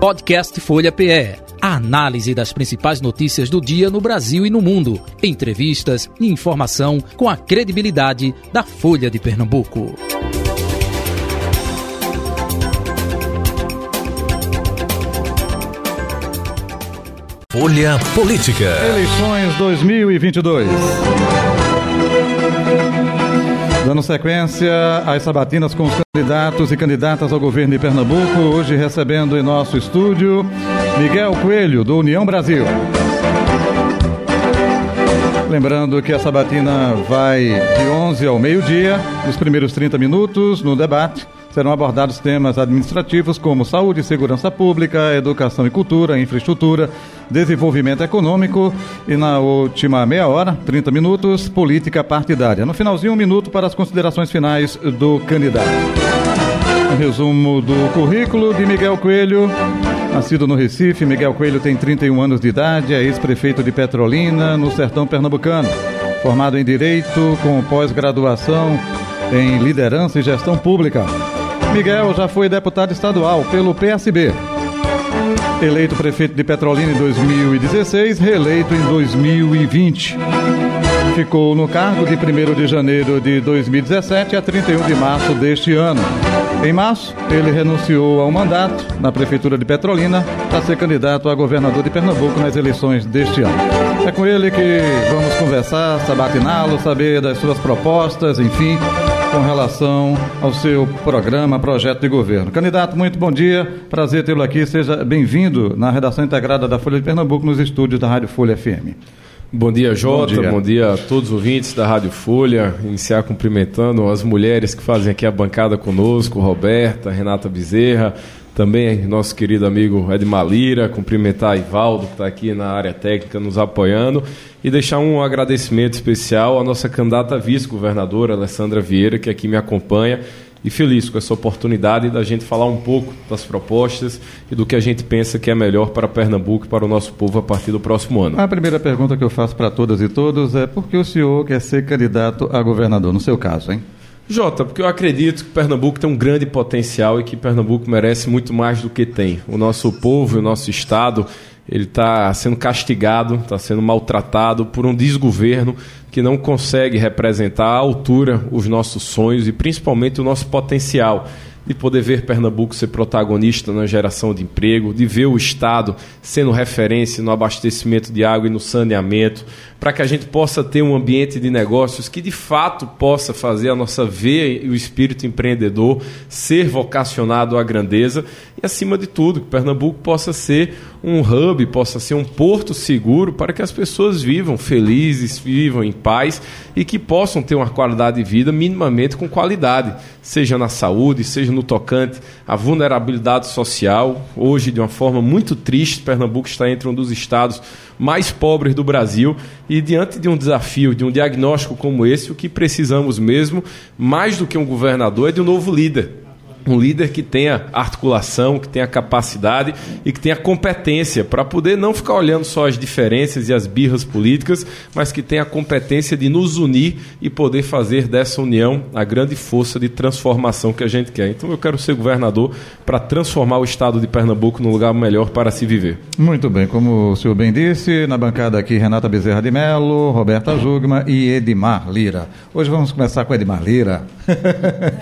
Podcast Folha PE. A análise das principais notícias do dia no Brasil e no mundo. Entrevistas e informação com a credibilidade da Folha de Pernambuco. Folha Política. Eleições 2022. Dando sequência às sabatinas com os candidatos e candidatas ao governo de Pernambuco, hoje recebendo em nosso estúdio Miguel Coelho, do União Brasil. Lembrando que a sabatina vai de 11 ao meio-dia, nos primeiros 30 minutos, no debate serão abordados temas administrativos como saúde e segurança pública, educação e cultura, infraestrutura, desenvolvimento econômico e na última meia hora, 30 minutos, política partidária. No finalzinho, um minuto para as considerações finais do candidato. Um resumo do currículo de Miguel Coelho. Nascido no Recife, Miguel Coelho tem 31 anos de idade, é ex-prefeito de Petrolina, no sertão pernambucano. Formado em Direito, com pós-graduação em Liderança e Gestão Pública. Miguel já foi deputado estadual pelo PSB. Eleito prefeito de Petrolina em 2016, reeleito em 2020. Ficou no cargo de 1 de janeiro de 2017 a 31 de março deste ano. Em março, ele renunciou ao mandato na Prefeitura de Petrolina para ser candidato a governador de Pernambuco nas eleições deste ano. É com ele que vamos conversar, sabatiná-lo, saber das suas propostas, enfim, com relação ao seu programa, projeto de governo. Candidato, muito bom dia, prazer tê-lo aqui, seja bem-vindo na redação integrada da Folha de Pernambuco, nos estúdios da Rádio Folha FM. Bom dia, Jota. Bom dia. Bom dia. a todos os ouvintes da Rádio Folha. Iniciar cumprimentando as mulheres que fazem aqui a bancada conosco, Roberta, Renata Bezerra, também nosso querido amigo Edmar Lira, cumprimentar Ivaldo, que está aqui na área técnica nos apoiando, e deixar um agradecimento especial à nossa candidata vice-governadora, Alessandra Vieira, que aqui me acompanha, e feliz com essa oportunidade da gente falar um pouco das propostas e do que a gente pensa que é melhor para Pernambuco e para o nosso povo a partir do próximo ano. A primeira pergunta que eu faço para todas e todos é por que o senhor quer ser candidato a governador, no seu caso, hein? Jota, porque eu acredito que Pernambuco tem um grande potencial e que Pernambuco merece muito mais do que tem. O nosso povo e o nosso estado ele está sendo castigado, está sendo maltratado por um desgoverno que não consegue representar à altura os nossos sonhos e principalmente o nosso potencial de poder ver Pernambuco ser protagonista na geração de emprego, de ver o Estado sendo referência no abastecimento de água e no saneamento, para que a gente possa ter um ambiente de negócios que de fato possa fazer a nossa veia e o espírito empreendedor ser vocacionado à grandeza e, acima de tudo, que Pernambuco possa ser um hub, possa ser um porto seguro para que as pessoas vivam felizes, vivam em paz e que possam ter uma qualidade de vida minimamente com qualidade, seja na saúde, seja no tocante à vulnerabilidade social. Hoje, de uma forma muito triste, Pernambuco está entre um dos estados mais pobres do Brasil. E diante de um desafio, de um diagnóstico como esse, o que precisamos mesmo, mais do que um governador, é de um novo líder um líder que tenha articulação, que tenha capacidade e que tenha competência para poder não ficar olhando só as diferenças e as birras políticas, mas que tenha a competência de nos unir e poder fazer dessa união a grande força de transformação que a gente quer. Então eu quero ser governador para transformar o estado de Pernambuco num lugar melhor para se viver. Muito bem, como o senhor bem disse, na bancada aqui Renata Bezerra de Mello, Roberta Jugma e Edmar Lira. Hoje vamos começar com Edmar Lira.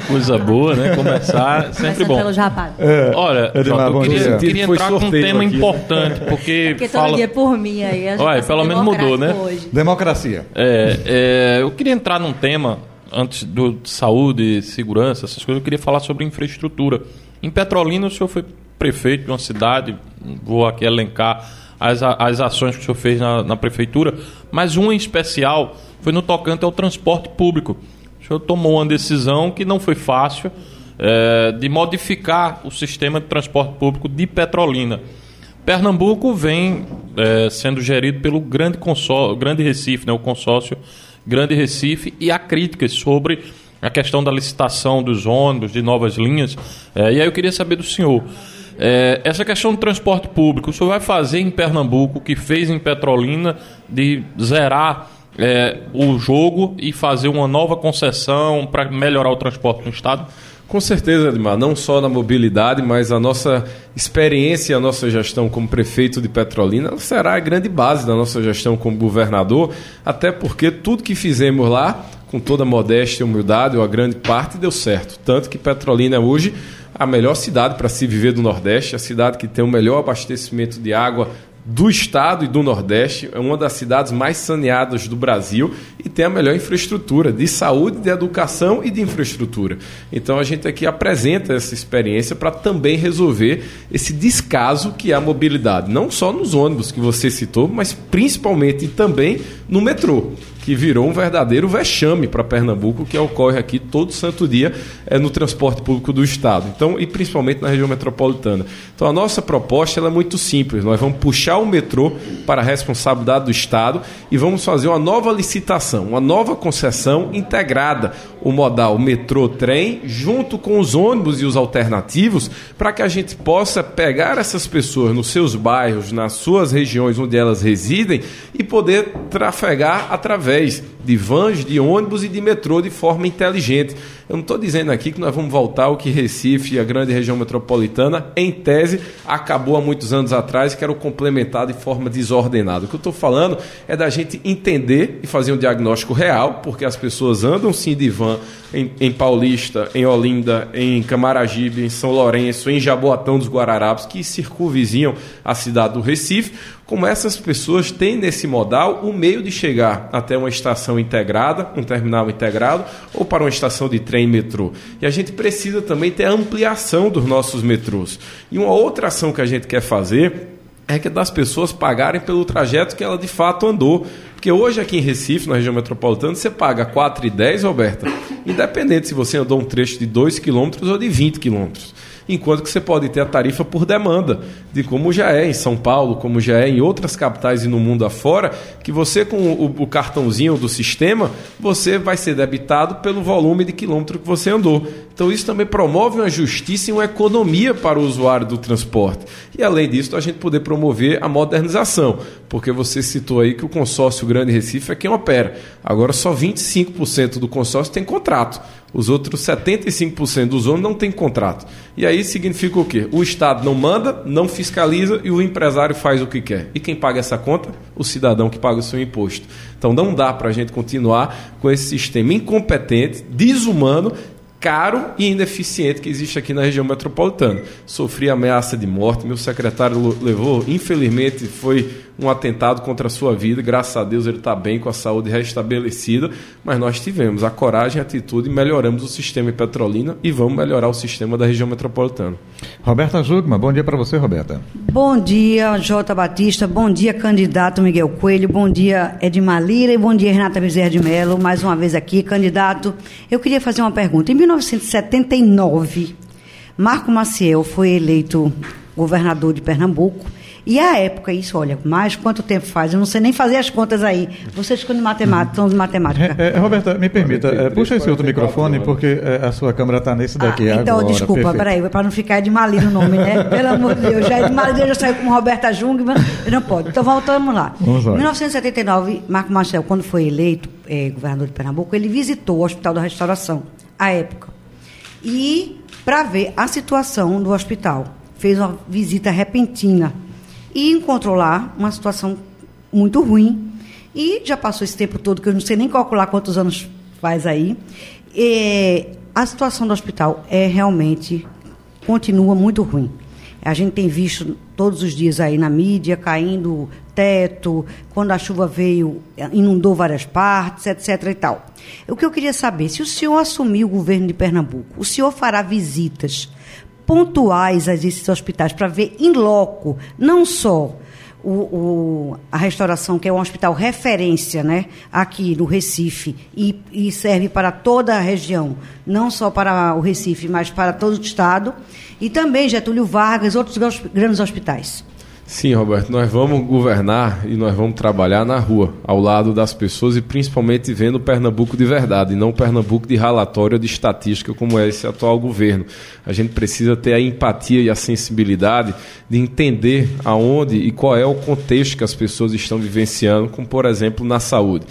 Coisa boa, né? Começar sempre bom. Pelo É, Olha, eu queria, queria entrar com um tema aqui. importante, porque, porque fala... todo dia por mim aí. Olha, pelo menos mudou, né? Hoje. Democracia. É, é, eu queria entrar num tema, antes do de saúde, segurança, essas coisas, eu queria falar sobre infraestrutura. Em Petrolina, o senhor foi prefeito de uma cidade, vou aqui elencar as, as ações que o senhor fez na, na prefeitura, mas uma em especial foi no tocante ao transporte público. O senhor tomou uma decisão que não foi fácil, é, de modificar o sistema de transporte público de Petrolina. Pernambuco vem é, sendo gerido pelo grande, consórcio, grande Recife, né, o consórcio Grande Recife, e há críticas sobre a questão da licitação dos ônibus, de novas linhas. É, e aí eu queria saber do senhor. É, essa questão do transporte público, o senhor vai fazer em Pernambuco o que fez em Petrolina de zerar é, o jogo e fazer uma nova concessão para melhorar o transporte no estado? Com certeza, Edmar, não só na mobilidade, mas a nossa experiência a nossa gestão como prefeito de Petrolina será a grande base da nossa gestão como governador, até porque tudo que fizemos lá, com toda modéstia e humildade, ou a grande parte, deu certo. Tanto que Petrolina é hoje a melhor cidade para se viver do Nordeste, a cidade que tem o melhor abastecimento de água do estado e do Nordeste, é uma das cidades mais saneadas do Brasil e tem a melhor infraestrutura de saúde, de educação e de infraestrutura. Então a gente aqui apresenta essa experiência para também resolver esse descaso que é a mobilidade, não só nos ônibus que você citou, mas principalmente também no metrô que virou um verdadeiro vexame para Pernambuco, que ocorre aqui todo santo dia é, no transporte público do Estado. Então, e principalmente na região metropolitana. Então, a nossa proposta é muito simples. Nós vamos puxar o metrô para a responsabilidade do Estado e vamos fazer uma nova licitação, uma nova concessão integrada, o modal metrô-trem, junto com os ônibus e os alternativos, para que a gente possa pegar essas pessoas nos seus bairros, nas suas regiões onde elas residem e poder trafegar através através de vans, de ônibus e de metrô de forma inteligente. Eu não estou dizendo aqui que nós vamos voltar ao que Recife e a grande região metropolitana, em tese, acabou há muitos anos atrás, que era o complementado de forma desordenada. O que eu estou falando é da gente entender e fazer um diagnóstico real, porque as pessoas andam sim de van em, em Paulista, em Olinda, em Camaragibe, em São Lourenço, em Jaboatão dos Guararapes, que circunvizinham a cidade do Recife, como essas pessoas têm nesse modal o meio de chegar até uma estação integrada, um terminal integrado, ou para uma estação de trem metrô. E a gente precisa também ter a ampliação dos nossos metrôs. E uma outra ação que a gente quer fazer é que das pessoas pagarem pelo trajeto que ela de fato andou. Porque hoje aqui em Recife, na região metropolitana, você paga R$ 4,10, Roberta, independente se você andou um trecho de 2 km ou de 20 km enquanto que você pode ter a tarifa por demanda, de como já é em São Paulo, como já é em outras capitais e no mundo afora, que você com o, o cartãozinho do sistema, você vai ser debitado pelo volume de quilômetro que você andou. Então isso também promove uma justiça e uma economia para o usuário do transporte. E além disso, a gente poder promover a modernização, porque você citou aí que o consórcio Grande Recife é quem opera. Agora só 25% do consórcio tem contrato. Os outros 75% dos ônibus não têm contrato. E aí significa o quê? O Estado não manda, não fiscaliza e o empresário faz o que quer. E quem paga essa conta? O cidadão que paga o seu imposto. Então não dá para a gente continuar com esse sistema incompetente, desumano caro e ineficiente que existe aqui na região metropolitana. Sofri ameaça de morte, meu secretário levou, infelizmente, foi um atentado contra a sua vida. Graças a Deus ele está bem, com a saúde restabelecida. Mas nós tivemos a coragem e a atitude e melhoramos o sistema em Petrolina e vamos melhorar o sistema da região metropolitana. Roberta Jugma, bom dia para você, Roberta. Bom dia, Jota Batista. Bom dia, candidato Miguel Coelho. Bom dia, Edmar Lira. E bom dia, Renata Bezerra de Mello. Mais uma vez aqui, candidato. Eu queria fazer uma pergunta. Em 1979, Marco Maciel foi eleito governador de Pernambuco e a época, isso, olha, mais quanto tempo faz? Eu não sei nem fazer as contas aí. Vocês ficam de matemática, são de matemática. É, é, Roberta, me permita, é, puxa esse outro microfone, porque é, a sua câmera está nesse daqui ah, então, agora. Desculpa, peraí, para não ficar de Malino o nome, né? Pelo amor de Deus, já de Malino já saiu com Roberta Jungmann, não pode. Então, voltamos lá. Vamos lá. Em 1979, Marco Marcel, quando foi eleito é, governador de Pernambuco, ele visitou o Hospital da Restauração, à época, e para ver a situação do hospital. Fez uma visita repentina e encontrou lá uma situação muito ruim. E já passou esse tempo todo, que eu não sei nem calcular quantos anos faz aí. E a situação do hospital é realmente, continua muito ruim. A gente tem visto todos os dias aí na mídia caindo teto, quando a chuva veio, inundou várias partes, etc. e tal. O que eu queria saber, se o senhor assumir o governo de Pernambuco, o senhor fará visitas pontuais a esses hospitais para ver em loco, não só o, o, a restauração, que é um hospital referência né, aqui no Recife e, e, serve para toda a região, não só para o Recife, mas para todo o Estado, e também Getúlio Vargas, outros grandes hospitais. Sim, Roberto, nós vamos governar e nós vamos trabalhar na rua, ao lado das pessoas e principalmente vendo Pernambuco de verdade, e não Pernambuco de relatório de estatística como é esse atual governo. A gente precisa ter a empatia e a sensibilidade de entender aonde e qual é o contexto que as pessoas estão vivenciando, como por exemplo na saúde.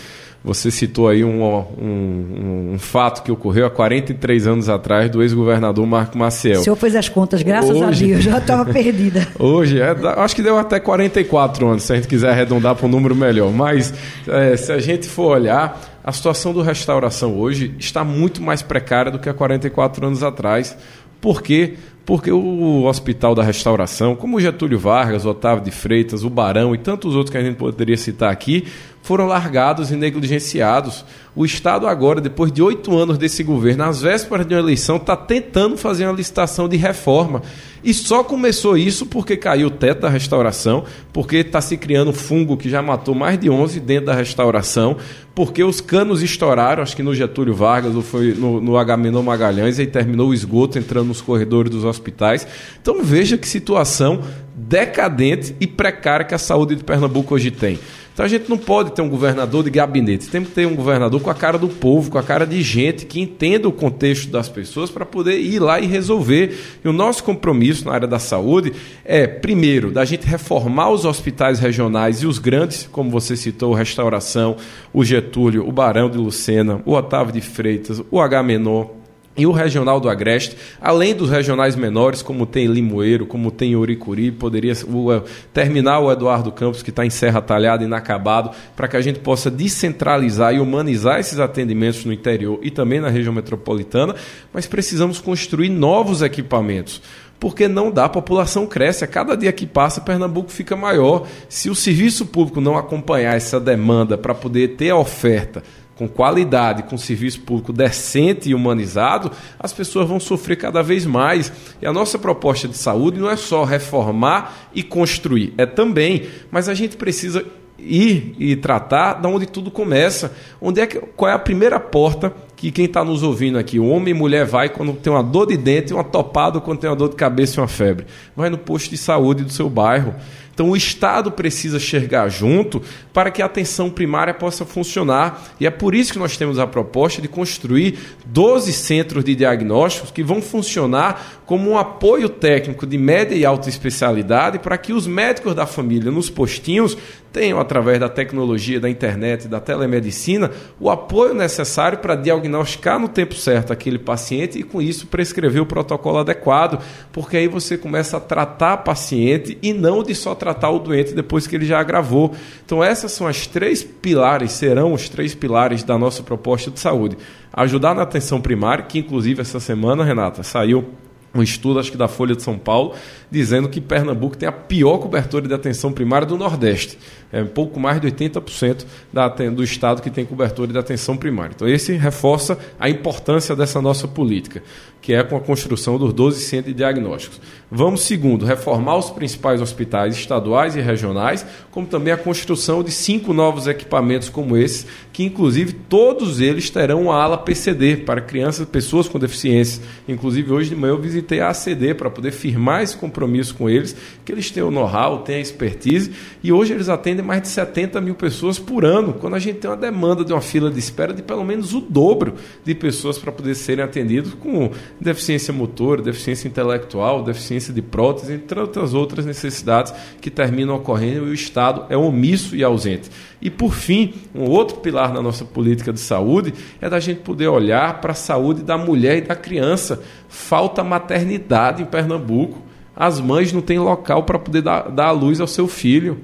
Você citou aí um, um, um, fato que ocorreu há 43 anos atrás do ex-governador Marco Maciel. O senhor fez as contas, graças hoje, a Deus, já estava perdida. Hoje, é, acho que deu até 44 anos, se a gente quiser arredondar para um número melhor. Mas é, se a gente for olhar, a situação do restauração hoje está muito mais precária do que há 44 anos atrás. Por quê? Porque o Hospital da Restauração, como o Getúlio Vargas, o Otávio de Freitas, o Barão e tantos outros que a gente poderia citar aqui, foram largados e negligenciados. O Estado agora, depois de oito anos desse governo, às vésperas de uma eleição, está tentando fazer uma licitação de reforma. E só começou isso porque caiu o teto da restauração, porque está se criando fungo que já matou mais de 11 dentro da restauração, porque os canos estouraram, acho que no Getúlio Vargas ou foi no, no Agamenon Magalhães, e terminou o esgoto entrando nos corredores dos hospitais. Então veja que situação decadente e precária que a saúde de Pernambuco hoje tem. Então a gente não pode ter um governador de gabinete, tem que ter um governador com a cara do povo, com a cara de gente que entenda o contexto das pessoas para poder ir lá e resolver. E o nosso compromisso na área da saúde é, primeiro, da gente reformar os hospitais regionais e os grandes, como você citou, Restauração, o Getúlio, o Barão de Lucena, o Otávio de Freitas, o H Menor, e o regional do Agreste, além dos regionais menores, como tem Limoeiro, como tem Uricuri, poderia o, uh, terminar o Eduardo Campos, que está em Serra Talhada, inacabado, para que a gente possa descentralizar e humanizar esses atendimentos no interior e também na região metropolitana, mas precisamos construir novos equipamentos porque não dá, a população cresce, a cada dia que passa Pernambuco fica maior. Se o serviço público não acompanhar essa demanda para poder ter a oferta com qualidade, com serviço público decente e humanizado, as pessoas vão sofrer cada vez mais. E a nossa proposta de saúde não é só reformar e construir, é também, mas a gente precisa ir e tratar da onde tudo começa. Onde é que, qual é a primeira porta que quem está nos ouvindo aqui, homem e mulher vai quando tem uma dor de dente, uma topada, quando tem uma dor de cabeça e uma febre? Vai no posto de saúde do seu bairro. Então o Estado precisa chegar junto para que a atenção primária possa funcionar. E é por isso que nós temos a proposta de construir 12 centros de diagnósticos que vão funcionar como um apoio técnico de média e alta especialidade para que os médicos da família nos postinhos tenham, através da tecnologia, da internet, da telemedicina, o apoio necessário para diagnosticar no tempo certo aquele paciente e, com isso, prescrever o protocolo adequado, porque aí você começa a tratar o paciente e não de só tratar o doente depois que ele já agravou. Então, essas são as três pilares, serão os três pilares da nossa proposta de saúde. Ajudar na atenção primária, que inclusive essa semana, Renata, saiu um estudo, acho que da Folha de São Paulo, dizendo que Pernambuco tem a pior cobertura de atenção primária do Nordeste. É um pouco mais de 80% da, do estado que tem cobertura de atenção primária. Então, esse reforça a importância dessa nossa política, que é com a construção dos 12 centros de diagnósticos. Vamos, segundo, reformar os principais hospitais estaduais e regionais, como também a construção de cinco novos equipamentos como esses, que inclusive todos eles terão uma ala PCD para crianças e pessoas com deficiência. Inclusive, hoje de manhã eu visitei a ACD para poder firmar esse compromisso compromisso com eles, que eles têm o know-how, têm a expertise, e hoje eles atendem mais de 70 mil pessoas por ano, quando a gente tem uma demanda de uma fila de espera de pelo menos o dobro de pessoas para poder serem atendidos com deficiência motor, deficiência intelectual, deficiência de prótese, entre outras outras necessidades que terminam ocorrendo e o Estado é omisso e ausente. E por fim, um outro pilar na nossa política de saúde é da gente poder olhar para a saúde da mulher e da criança. Falta maternidade em Pernambuco as mães não têm local para poder dar, dar a luz ao seu filho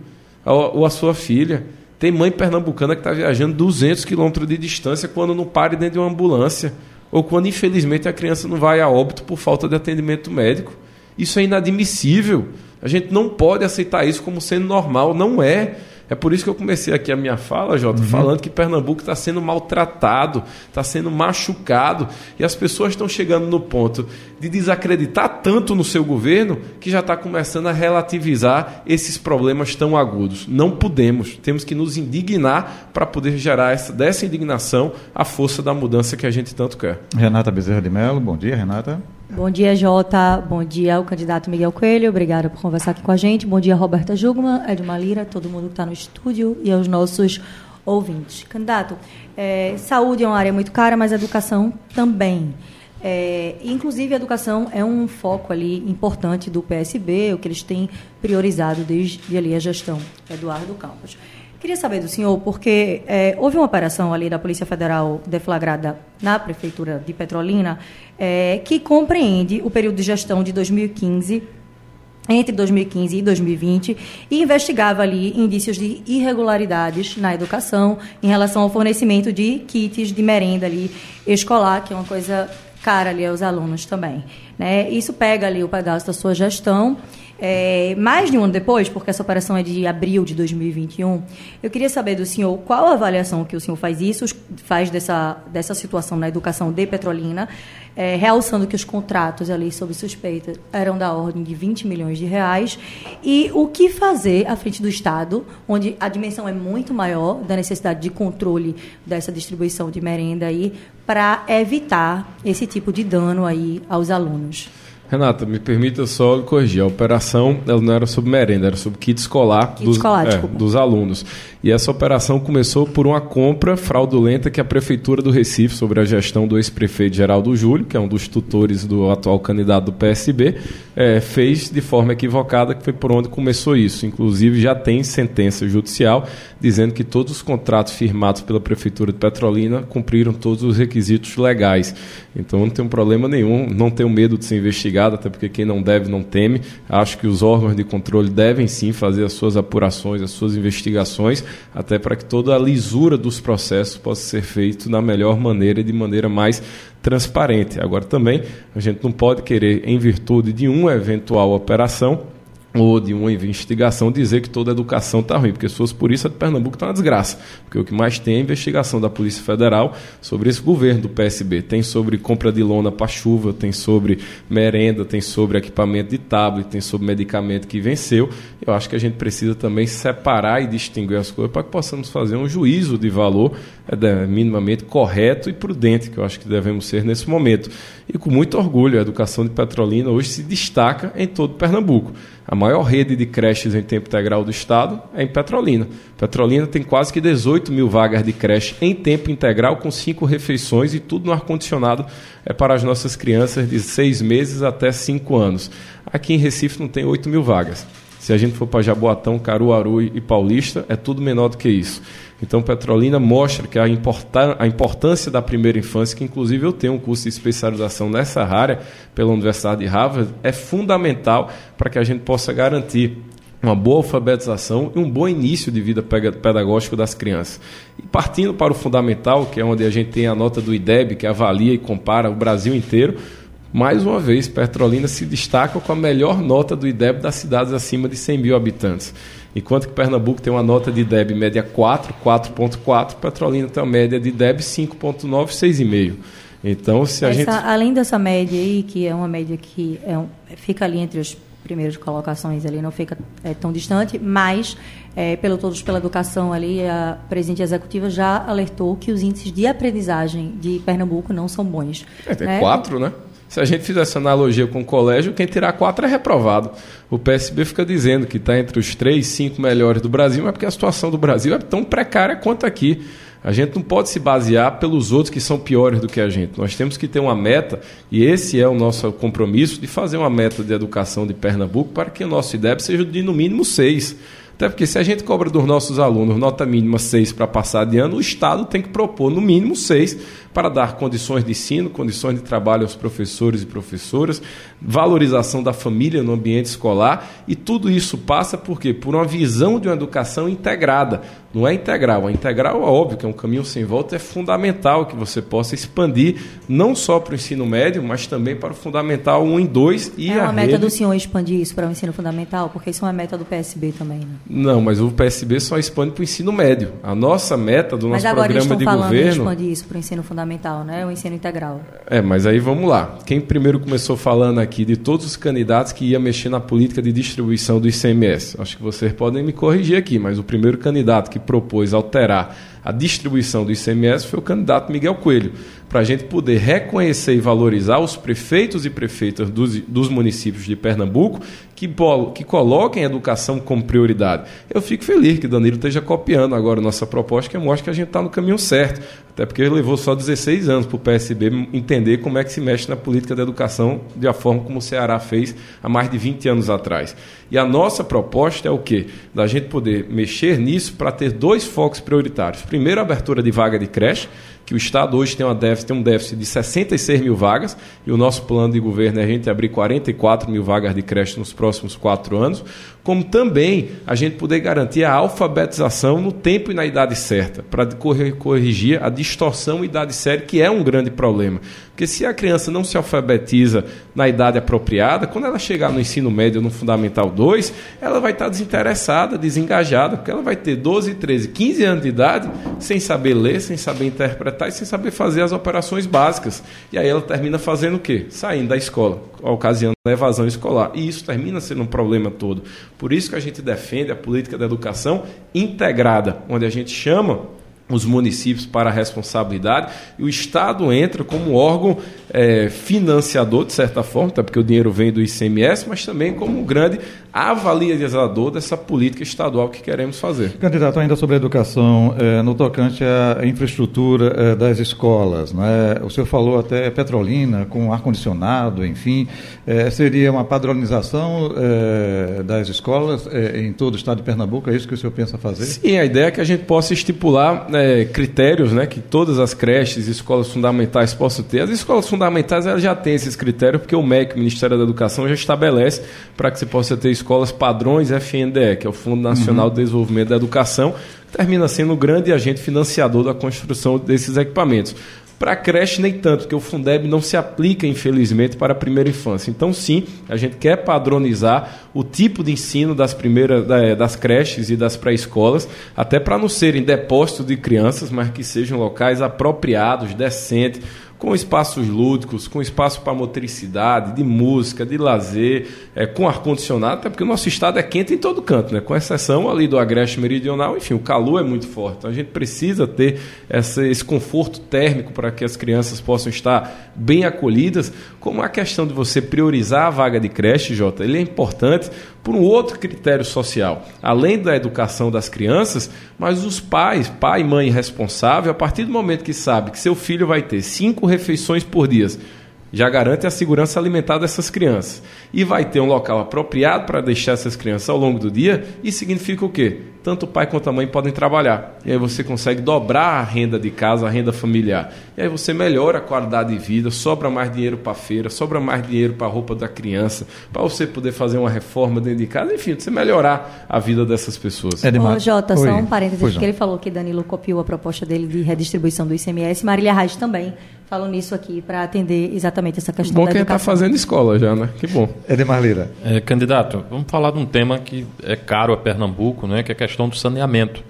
ou à sua filha. Tem mãe pernambucana que está viajando 200 quilômetros de distância quando não pare dentro de uma ambulância. Ou quando, infelizmente, a criança não vai a óbito por falta de atendimento médico. Isso é inadmissível. A gente não pode aceitar isso como sendo normal. Não é. É por isso que eu comecei aqui a minha fala, Jota, uhum. falando que Pernambuco está sendo maltratado, está sendo machucado, e as pessoas estão chegando no ponto de desacreditar tanto no seu governo que já está começando a relativizar esses problemas tão agudos. Não podemos, temos que nos indignar para poder gerar essa, dessa indignação a força da mudança que a gente tanto quer. Renata Bezerra de Mello, bom dia, Renata. Bom dia, Jota. Bom dia ao candidato Miguel Coelho. Obrigada por conversar aqui com a gente. Bom dia, Roberta Jugman, Edma Lira, todo mundo que está no estúdio e aos nossos ouvintes. Candidato, é, saúde é uma área muito cara, mas educação também. É, inclusive, a educação é um foco ali importante do PSB, o que eles têm priorizado desde ali a gestão Eduardo Campos. Queria saber do senhor, porque é, houve uma operação ali da Polícia Federal deflagrada na Prefeitura de Petrolina é, que compreende o período de gestão de 2015 entre 2015 e 2020 e investigava ali indícios de irregularidades na educação em relação ao fornecimento de kits de merenda ali escolar, que é uma coisa cara ali aos alunos também. Né? Isso pega ali o pedaço da sua gestão é, mais de um ano depois, porque essa operação é de abril de 2021, eu queria saber do senhor qual a avaliação que o senhor faz isso, faz dessa, dessa situação na educação de Petrolina, é, realçando que os contratos ali sob suspeita eram da ordem de 20 milhões de reais, e o que fazer à frente do Estado, onde a dimensão é muito maior da necessidade de controle dessa distribuição de merenda aí, para evitar esse tipo de dano aí aos alunos. Renata, me permita só corrigir. A operação ela não era sobre merenda, era sobre kit escolar, kit dos, escolar é, dos alunos. E essa operação começou por uma compra fraudulenta que a Prefeitura do Recife, sobre a gestão do ex-prefeito Geraldo Júlio, que é um dos tutores do atual candidato do PSB, é, fez de forma equivocada, que foi por onde começou isso. Inclusive, já tem sentença judicial dizendo que todos os contratos firmados pela Prefeitura de Petrolina cumpriram todos os requisitos legais. Então, não tem um problema nenhum, não tenho medo de ser investigado, até porque quem não deve não teme. Acho que os órgãos de controle devem sim fazer as suas apurações, as suas investigações até para que toda a lisura dos processos possa ser feito da melhor maneira e de maneira mais transparente. Agora também a gente não pode querer, em virtude de uma eventual operação, ou de uma investigação dizer que toda a educação está ruim, porque se fosse por isso a de Pernambuco está uma desgraça. Porque o que mais tem é a investigação da Polícia Federal sobre esse governo do PSB. Tem sobre compra de lona para chuva, tem sobre merenda, tem sobre equipamento de tablet, tem sobre medicamento que venceu. Eu acho que a gente precisa também separar e distinguir as coisas para que possamos fazer um juízo de valor é, minimamente correto e prudente, que eu acho que devemos ser nesse momento. E com muito orgulho, a educação de Petrolina hoje se destaca em todo Pernambuco. A maior rede de creches em tempo integral do estado é em Petrolina. Petrolina tem quase que 18 mil vagas de creche em tempo integral, com cinco refeições e tudo no ar-condicionado é para as nossas crianças de seis meses até cinco anos. Aqui em Recife não tem 8 mil vagas. Se a gente for para Jaboatão, Caruaru e Paulista, é tudo menor do que isso. Então, Petrolina mostra que a, a importância da primeira infância, que inclusive eu tenho um curso de especialização nessa área pela Universidade de Harvard, é fundamental para que a gente possa garantir uma boa alfabetização e um bom início de vida pedagógico das crianças. E partindo para o fundamental, que é onde a gente tem a nota do IDEB, que avalia e compara o Brasil inteiro, mais uma vez, Petrolina se destaca com a melhor nota do IDEB das cidades acima de 100 mil habitantes. Enquanto que Pernambuco tem uma nota de DEB média 4, 4.4, Petrolina tem uma média de DEB 5.9, 6,5. Então, se a Essa, gente... Além dessa média aí, que é uma média que é um, fica ali entre as primeiras colocações ali, não fica é, tão distante, mas, é, pelo Todos pela Educação ali, a presidente executiva já alertou que os índices de aprendizagem de Pernambuco não são bons. É, tem né? quatro, né? Se a gente fizer essa analogia com o colégio, quem tirar quatro é reprovado. O PSB fica dizendo que está entre os três, cinco melhores do Brasil, mas porque a situação do Brasil é tão precária quanto aqui. A gente não pode se basear pelos outros que são piores do que a gente. Nós temos que ter uma meta, e esse é o nosso compromisso, de fazer uma meta de educação de Pernambuco para que o nosso IDEB seja de no mínimo seis. Até porque se a gente cobra dos nossos alunos nota mínima 6 para passar de ano, o Estado tem que propor no mínimo 6 para dar condições de ensino, condições de trabalho aos professores e professoras, valorização da família no ambiente escolar e tudo isso passa por quê? Por uma visão de uma educação integrada. Não é integral. A integral é óbvio que é um caminho sem volta, é fundamental que você possa expandir não só para o ensino médio, mas também para o fundamental 1 e 2 e É uma a meta rede... do senhor expandir isso para o ensino fundamental? Porque isso é uma meta do PSB também, né? Não, mas o PSB só expande para o ensino médio. A nossa meta do Mas nosso agora eles programa estão de falando governo expandir isso para o ensino fundamental, né? O ensino integral. É, mas aí vamos lá. Quem primeiro começou falando aqui de todos os candidatos que ia mexer na política de distribuição do ICMS? Acho que vocês podem me corrigir aqui, mas o primeiro candidato que propôs alterar a distribuição do ICMS foi o candidato Miguel Coelho para a gente poder reconhecer e valorizar os prefeitos e prefeitas dos, dos municípios de Pernambuco que, que coloquem a educação como prioridade. Eu fico feliz que Danilo esteja copiando agora nossa proposta, que mostra que a gente está no caminho certo. Até porque levou só 16 anos para o PSB entender como é que se mexe na política da educação de a forma como o Ceará fez há mais de 20 anos atrás. E a nossa proposta é o quê? Da gente poder mexer nisso para ter dois focos prioritários. Primeiro, a abertura de vaga de creche, que o Estado hoje tem, déficit, tem um déficit de 66 mil vagas, e o nosso plano de governo é a gente abrir 44 mil vagas de creche nos próximos quatro anos, como também a gente poder garantir a alfabetização no tempo e na idade certa, para corrigir a distorção idade séria, que é um grande problema. Porque se a criança não se alfabetiza na idade apropriada, quando ela chegar no ensino médio no Fundamental 2, ela vai estar desinteressada, desengajada, porque ela vai ter 12, 13, 15 anos de idade sem saber ler, sem saber interpretar e sem saber fazer as operações básicas. E aí ela termina fazendo o quê? Saindo da escola, ocasionando evasão escolar. E isso termina sendo um problema todo. Por isso que a gente defende a política da educação integrada, onde a gente chama os municípios para a responsabilidade e o Estado entra como órgão é, financiador, de certa forma, até porque o dinheiro vem do ICMS, mas também como um grande avaliador dessa política estadual que queremos fazer. Candidato, ainda sobre a educação, é, no tocante à infraestrutura é, das escolas, né? o senhor falou até Petrolina, com ar-condicionado, enfim, é, seria uma padronização das escolas em todo o estado de Pernambuco, é isso que o senhor pensa fazer? Sim, a ideia é que a gente possa estipular critérios né, que todas as creches e escolas fundamentais possam ter. As escolas fundamentais elas já têm esses critérios, porque o MEC, o Ministério da Educação, já estabelece para que se possa ter escolas padrões FNDE, que é o Fundo Nacional uhum. de Desenvolvimento da Educação, termina sendo o grande agente financiador da construção desses equipamentos. Para a creche, nem tanto, porque o Fundeb não se aplica, infelizmente, para a primeira infância. Então, sim, a gente quer padronizar o tipo de ensino das primeiras das creches e das pré-escolas, até para não serem depósitos de crianças, mas que sejam locais apropriados, decentes, com espaços lúdicos, com espaço para motricidade, de música, de lazer, é, com ar-condicionado, até porque o nosso estado é quente em todo canto, né? com exceção ali do Agreste Meridional, enfim, o calor é muito forte. Então a gente precisa ter essa, esse conforto térmico para que as crianças possam estar bem acolhidas, como a questão de você priorizar a vaga de creche, Jota, ele é importante por um outro critério social, além da educação das crianças, mas os pais, pai e mãe responsável, a partir do momento que sabe que seu filho vai ter cinco refeições por dia, já garante a segurança alimentar dessas crianças. E vai ter um local apropriado para deixar essas crianças ao longo do dia, e significa o quê? tanto o pai quanto a mãe podem trabalhar. E aí você consegue dobrar a renda de casa, a renda familiar. E aí você melhora a qualidade de vida, sobra mais dinheiro para a feira, sobra mais dinheiro para a roupa da criança, para você poder fazer uma reforma dentro de casa, enfim, você melhorar a vida dessas pessoas. É Ô, Jota, só um parênteses, que ele falou que Danilo copiou a proposta dele de redistribuição do ICMS, Marília Reis também falou nisso aqui para atender exatamente essa questão bom da que está fazendo escola já, né? Que bom. Edemar Lira. É, candidato, vamos falar de um tema que é caro a Pernambuco, né? Que é a questão do saneamento.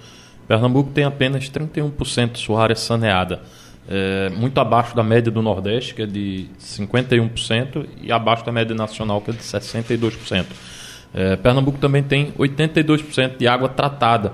Pernambuco tem apenas 31% de sua área saneada. É, muito abaixo da média do Nordeste, que é de 51%, e abaixo da média nacional, que é de 62%. É, Pernambuco também tem 82% de água tratada.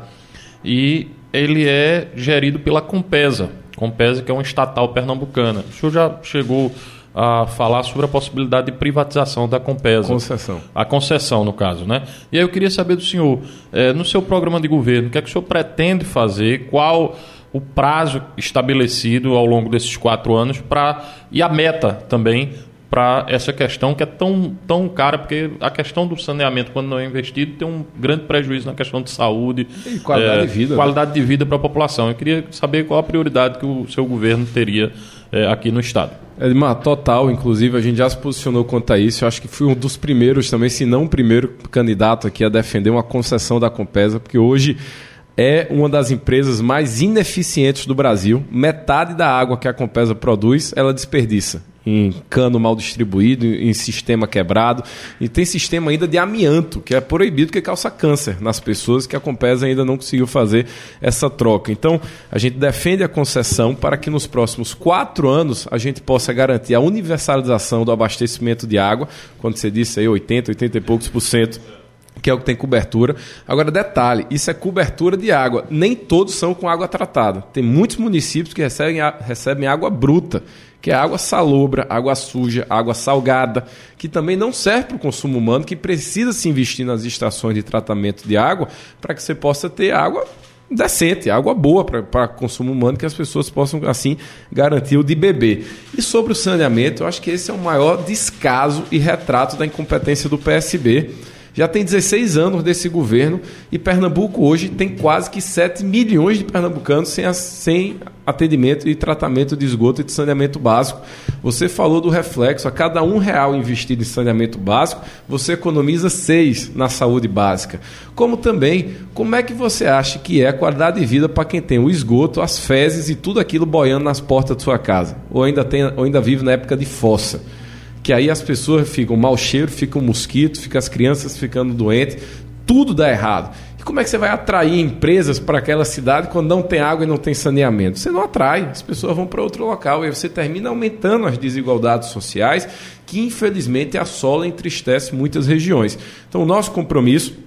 E ele é gerido pela Compesa, Compesa, que é uma estatal pernambucana. O senhor já chegou a falar sobre a possibilidade de privatização da Compesa. Concessão. A concessão, no caso, né? E aí eu queria saber do senhor, é, no seu programa de governo, o que é que o senhor pretende fazer, qual o prazo estabelecido ao longo desses quatro anos para e a meta também para essa questão que é tão, tão cara, porque a questão do saneamento, quando não é investido, tem um grande prejuízo na questão de saúde e qualidade é, de vida. Né? Qualidade né? de vida para a população. Eu queria saber qual a prioridade que o seu governo teria é, aqui no Estado. Edmar, total, inclusive a gente já se posicionou quanto a isso. Eu acho que fui um dos primeiros também, se não o primeiro candidato aqui a defender uma concessão da Compesa, porque hoje é uma das empresas mais ineficientes do Brasil. Metade da água que a Compesa produz, ela desperdiça em cano mal distribuído, em sistema quebrado. E tem sistema ainda de amianto, que é proibido, que causa câncer nas pessoas, que a Compesa ainda não conseguiu fazer essa troca. Então, a gente defende a concessão para que nos próximos quatro anos a gente possa garantir a universalização do abastecimento de água, quando você disse aí 80, 80 e poucos por cento que é o que tem cobertura. Agora, detalhe: isso é cobertura de água. Nem todos são com água tratada. Tem muitos municípios que recebem, recebem água bruta, que é água salobra, água suja, água salgada, que também não serve para o consumo humano, que precisa se investir nas estações de tratamento de água para que você possa ter água decente, água boa para consumo humano, que as pessoas possam, assim, garantir o de beber. E sobre o saneamento, eu acho que esse é o maior descaso e retrato da incompetência do PSB já tem 16 anos desse governo e Pernambuco hoje tem quase que 7 milhões de pernambucanos sem, sem atendimento e tratamento de esgoto e de saneamento básico. Você falou do reflexo, a cada um real investido em saneamento básico, você economiza seis na saúde básica. Como também, como é que você acha que é a qualidade de vida para quem tem o esgoto, as fezes e tudo aquilo boiando nas portas de sua casa? Ou ainda, tem, ou ainda vive na época de fossa? Que aí as pessoas ficam mau cheiro, ficam mosquito, ficam as crianças ficando doentes, tudo dá errado. E como é que você vai atrair empresas para aquela cidade quando não tem água e não tem saneamento? Você não atrai, as pessoas vão para outro local e você termina aumentando as desigualdades sociais que infelizmente assolam e entristecem muitas regiões. Então o nosso compromisso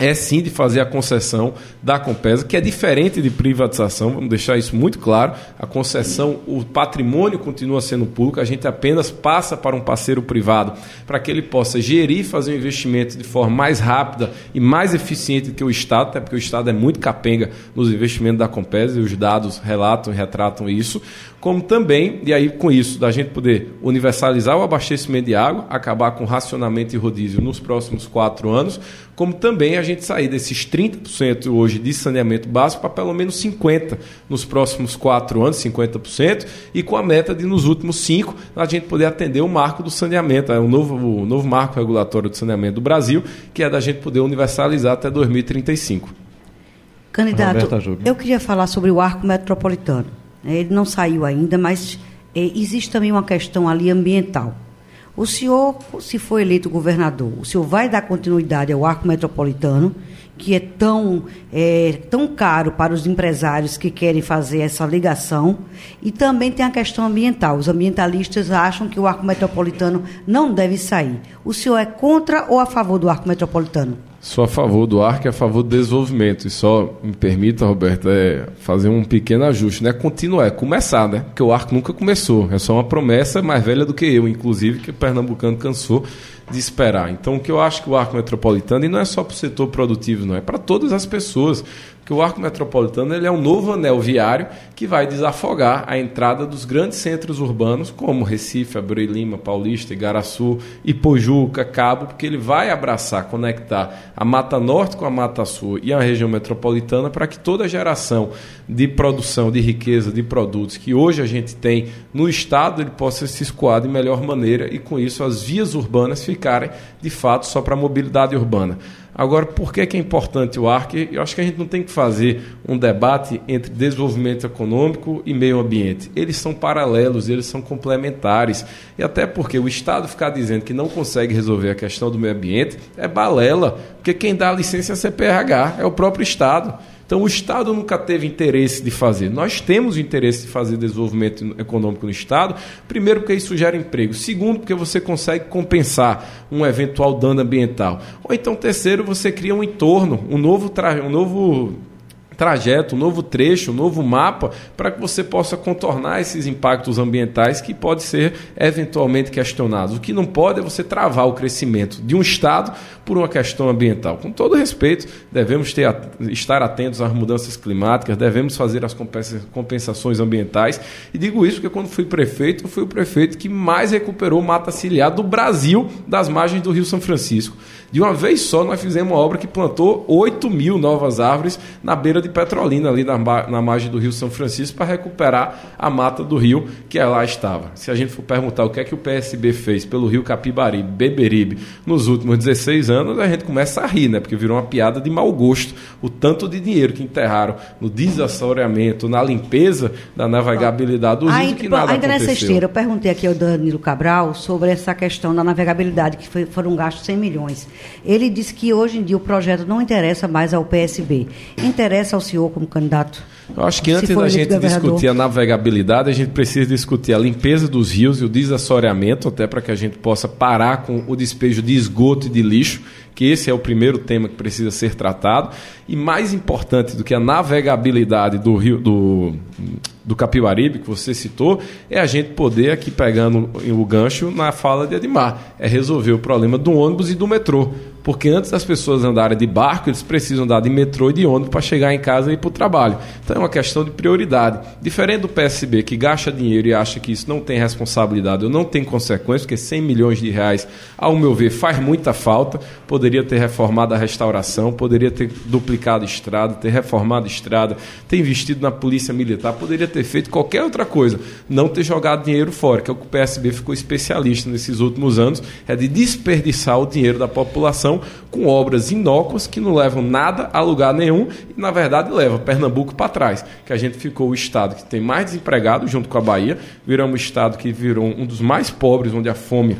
é sim de fazer a concessão da Compesa, que é diferente de privatização, vamos deixar isso muito claro. A concessão, o patrimônio continua sendo público, a gente apenas passa para um parceiro privado para que ele possa gerir, fazer um investimento de forma mais rápida e mais eficiente que o Estado, até porque o Estado é muito capenga nos investimentos da Compesa e os dados relatam e retratam isso como também, e aí com isso, da gente poder universalizar o abastecimento de água, acabar com racionamento e rodízio nos próximos quatro anos, como também a gente sair desses 30% hoje de saneamento básico para pelo menos 50% nos próximos quatro anos, 50%, e com a meta de nos últimos cinco a gente poder atender o marco do saneamento, é o novo, o novo marco regulatório de saneamento do Brasil, que é da gente poder universalizar até 2035. Candidato, eu queria falar sobre o arco metropolitano. Né? Ele não saiu ainda, mas é, existe também uma questão ali ambiental. O senhor, se for eleito governador, o senhor vai dar continuidade ao arco metropolitano, que é tão, é, tão caro para os empresários que querem fazer essa ligação, e também tem a questão ambiental. Os ambientalistas acham que o arco metropolitano não deve sair. O senhor é contra ou a favor do arco metropolitano? Sou a favor do arco e a favor do desenvolvimento. E só me permita, Roberto, é fazer um pequeno ajuste, né? Continuar, é começar, né? Porque o arco nunca começou. É só uma promessa mais velha do que eu, inclusive, que o pernambucano cansou de esperar. Então, o que eu acho que o arco metropolitano, e não é só para o setor produtivo, não, é para todas as pessoas que o arco metropolitano ele é um novo anel viário que vai desafogar a entrada dos grandes centros urbanos, como Recife, Abreu Lima, Paulista, Igaraçu, Ipojuca, Cabo, porque ele vai abraçar, conectar a Mata Norte com a Mata Sul e a região metropolitana para que toda geração de produção, de riqueza, de produtos que hoje a gente tem no estado, ele possa se escoar de melhor maneira e com isso as vias urbanas ficarem de fato só para a mobilidade urbana. Agora, por que, é importante o ARC? Eu acho que a gente não tem que fazer um debate entre desenvolvimento econômico e meio ambiente. Eles são paralelos, eles são complementares. E até porque o Estado ficar dizendo que não consegue resolver a questão do meio ambiente é balela, porque quem dá a licença é a CPRH, é o próprio Estado. Então, o Estado nunca teve interesse de fazer. Nós temos o interesse de fazer desenvolvimento econômico no Estado, primeiro, porque isso gera emprego, segundo, porque você consegue compensar um eventual dano ambiental. Ou então, terceiro, você cria um entorno, um novo, um novo trajeto, um novo trecho, um novo mapa, para que você possa contornar esses impactos ambientais que podem ser eventualmente questionados. O que não pode é você travar o crescimento de um Estado por uma questão ambiental. Com todo respeito, devemos ter, estar atentos às mudanças climáticas, devemos fazer as compensações ambientais. E digo isso porque quando fui prefeito, fui o prefeito que mais recuperou mata ciliar do Brasil das margens do Rio São Francisco. De uma vez só, nós fizemos uma obra que plantou 8 mil novas árvores na beira de Petrolina, ali na, na margem do Rio São Francisco, para recuperar a mata do rio que lá estava. Se a gente for perguntar o que é que o PSB fez pelo rio Capibaribe, Beberibe, nos últimos 16 anos, a gente começa a rir, né? Porque virou uma piada de mau gosto. O tanto de dinheiro que enterraram no desassoreamento, na limpeza da navegabilidade dos rios, que nada ainda aconteceu. nessa esteira, eu perguntei aqui ao Danilo Cabral sobre essa questão da navegabilidade, que foi, foram gastos 100 milhões. Ele disse que hoje em dia o projeto não interessa mais ao PSB, interessa ao senhor como candidato? Eu acho que antes da gente discutir a navegabilidade, a gente precisa discutir a limpeza dos rios e o desassoreamento, até para que a gente possa parar com o despejo de esgoto e de lixo, que esse é o primeiro tema que precisa ser tratado. E mais importante do que a navegabilidade do rio do, do Capibaribe, que você citou, é a gente poder, aqui pegando o gancho na fala de Edmar, é resolver o problema do ônibus e do metrô. Porque antes das pessoas andarem de barco, eles precisam andar de metrô e de ônibus para chegar em casa e ir para o trabalho. Então é uma questão de prioridade. Diferente do PSB, que gasta dinheiro e acha que isso não tem responsabilidade ou não tem consequência, porque 100 milhões de reais, ao meu ver, faz muita falta. Poderia ter reformado a restauração, poderia ter duplicado estrada, ter reformado estrada, ter investido na polícia militar, poderia ter feito qualquer outra coisa. Não ter jogado dinheiro fora, que é o que o PSB ficou especialista nesses últimos anos, é de desperdiçar o dinheiro da população com obras inócuas que não levam nada a lugar nenhum e, na verdade, leva Pernambuco para trás. Que a gente ficou o estado que tem mais desempregados junto com a Bahia, viramos o estado que virou um dos mais pobres, onde a fome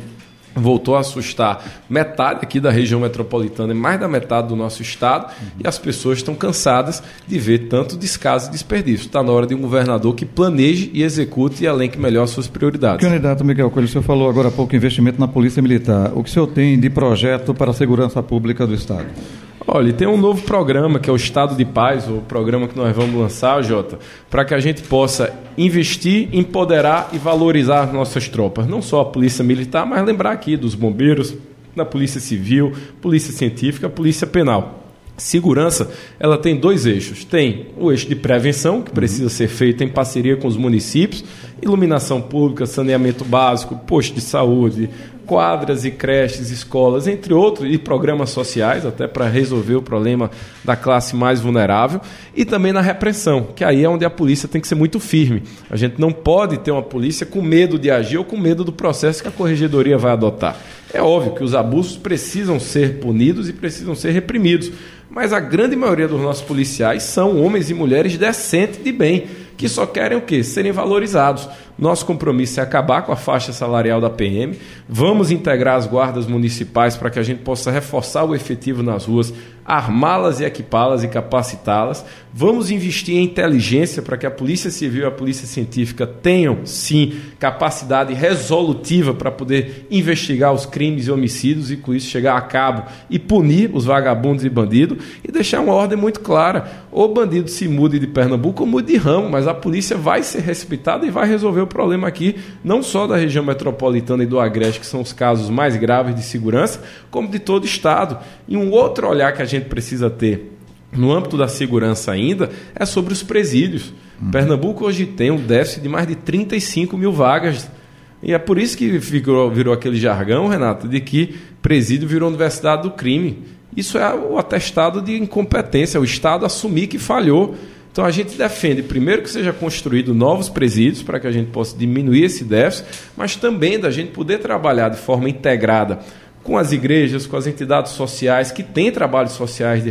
voltou a assustar metade aqui da região metropolitana e mais da metade do nosso estado uhum. e as pessoas estão cansadas de ver tanto descaso e desperdício. Está na hora de um governador que planeje e execute e elenque melhor suas prioridades. Candidato Miguel Coelho, o senhor falou agora há pouco investimento na Polícia Militar. O que o senhor tem de projeto para a segurança pública do Estado? Olha, tem um novo programa que é o Estado de Paz, o programa que nós vamos lançar, Jota, para que a gente possa investir, empoderar e valorizar nossas tropas. Não só a Polícia Militar, mas lembrar aqui dos bombeiros, da Polícia Civil, Polícia Científica, Polícia Penal. Segurança, ela tem dois eixos. Tem o eixo de prevenção, que precisa ser feito em parceria com os municípios, iluminação pública, saneamento básico, posto de saúde, quadras e creches, escolas, entre outros, e programas sociais, até para resolver o problema da classe mais vulnerável, e também na repressão, que aí é onde a polícia tem que ser muito firme. A gente não pode ter uma polícia com medo de agir ou com medo do processo que a corregedoria vai adotar. É óbvio que os abusos precisam ser punidos e precisam ser reprimidos, mas a grande maioria dos nossos policiais são homens e mulheres decentes de bem, que só querem o quê? Serem valorizados. Nosso compromisso é acabar com a faixa salarial da PM. Vamos integrar as guardas municipais para que a gente possa reforçar o efetivo nas ruas, armá-las e equipá-las e capacitá-las. Vamos investir em inteligência para que a Polícia Civil e a Polícia Científica tenham, sim, capacidade resolutiva para poder investigar os crimes e homicídios e, com isso, chegar a cabo e punir os vagabundos e bandidos e deixar uma ordem muito clara. O bandido se mude de Pernambuco ou mude de ramo, mas a polícia vai ser respeitada e vai resolver o problema aqui, não só da região metropolitana e do Agreste, que são os casos mais graves de segurança, como de todo o Estado. E um outro olhar que a gente precisa ter no âmbito da segurança ainda é sobre os presídios. Hum. Pernambuco hoje tem um déficit de mais de 35 mil vagas. E é por isso que virou, virou aquele jargão, Renato, de que presídio virou universidade do crime. Isso é o atestado de incompetência, o Estado assumir que falhou. Então a gente defende, primeiro, que seja construído novos presídios para que a gente possa diminuir esse déficit, mas também da gente poder trabalhar de forma integrada com as igrejas, com as entidades sociais que têm trabalhos sociais de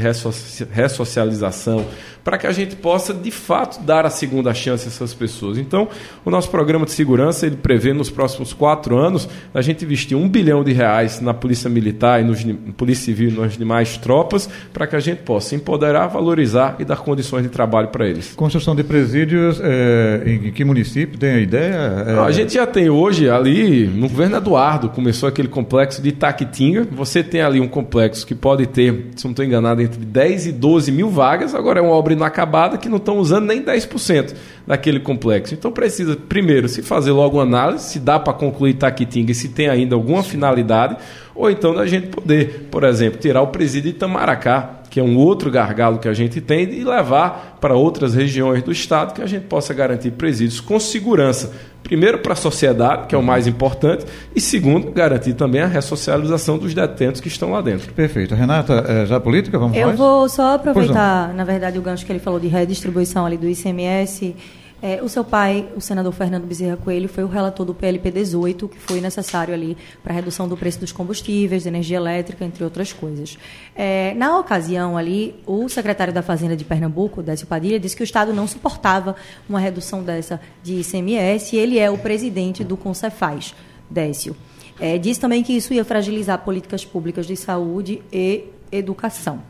ressocialização, para que a gente possa, de fato, dar a segunda chance a essas pessoas. Então, o nosso programa de segurança, ele prevê nos próximos quatro anos a gente investir um bilhão de reais na Polícia Militar e nos, na Polícia Civil e nas demais tropas, para que a gente possa empoderar, valorizar e dar condições de trabalho para eles. Construção de presídios, é, em que município tem a ideia? É... A gente já tem hoje ali, no governo Eduardo, começou aquele complexo de Itaquitinga. Você tem ali um complexo que pode ter, se não estou enganado, entre 10 e 12 mil vagas. Agora é uma obra obra inacabada que não estão usando nem 10% daquele complexo. Então precisa, primeiro, se fazer logo uma análise, se dá para concluir Taquitinga e se tem ainda alguma finalidade, ou então da gente poder, por exemplo, tirar o presídio de Itamaracá, que é um outro gargalo que a gente tem, e levar para outras regiões do estado que a gente possa garantir presídios com segurança. Primeiro, para a sociedade, que é o mais importante, e segundo, garantir também a ressocialização dos detentos que estão lá dentro. Perfeito. Renata, é, já política, vamos Eu vou só aproveitar, na verdade, o gancho que ele falou de redistribuição ali do ICMS é, o seu pai, o senador Fernando Bezerra Coelho, foi o relator do PLP 18, que foi necessário ali para a redução do preço dos combustíveis, de energia elétrica, entre outras coisas. É, na ocasião ali, o secretário da Fazenda de Pernambuco, Décio Padilha, disse que o Estado não suportava uma redução dessa de ICMS e ele é o presidente do Concefaz, Décio. É, disse também que isso ia fragilizar políticas públicas de saúde e educação.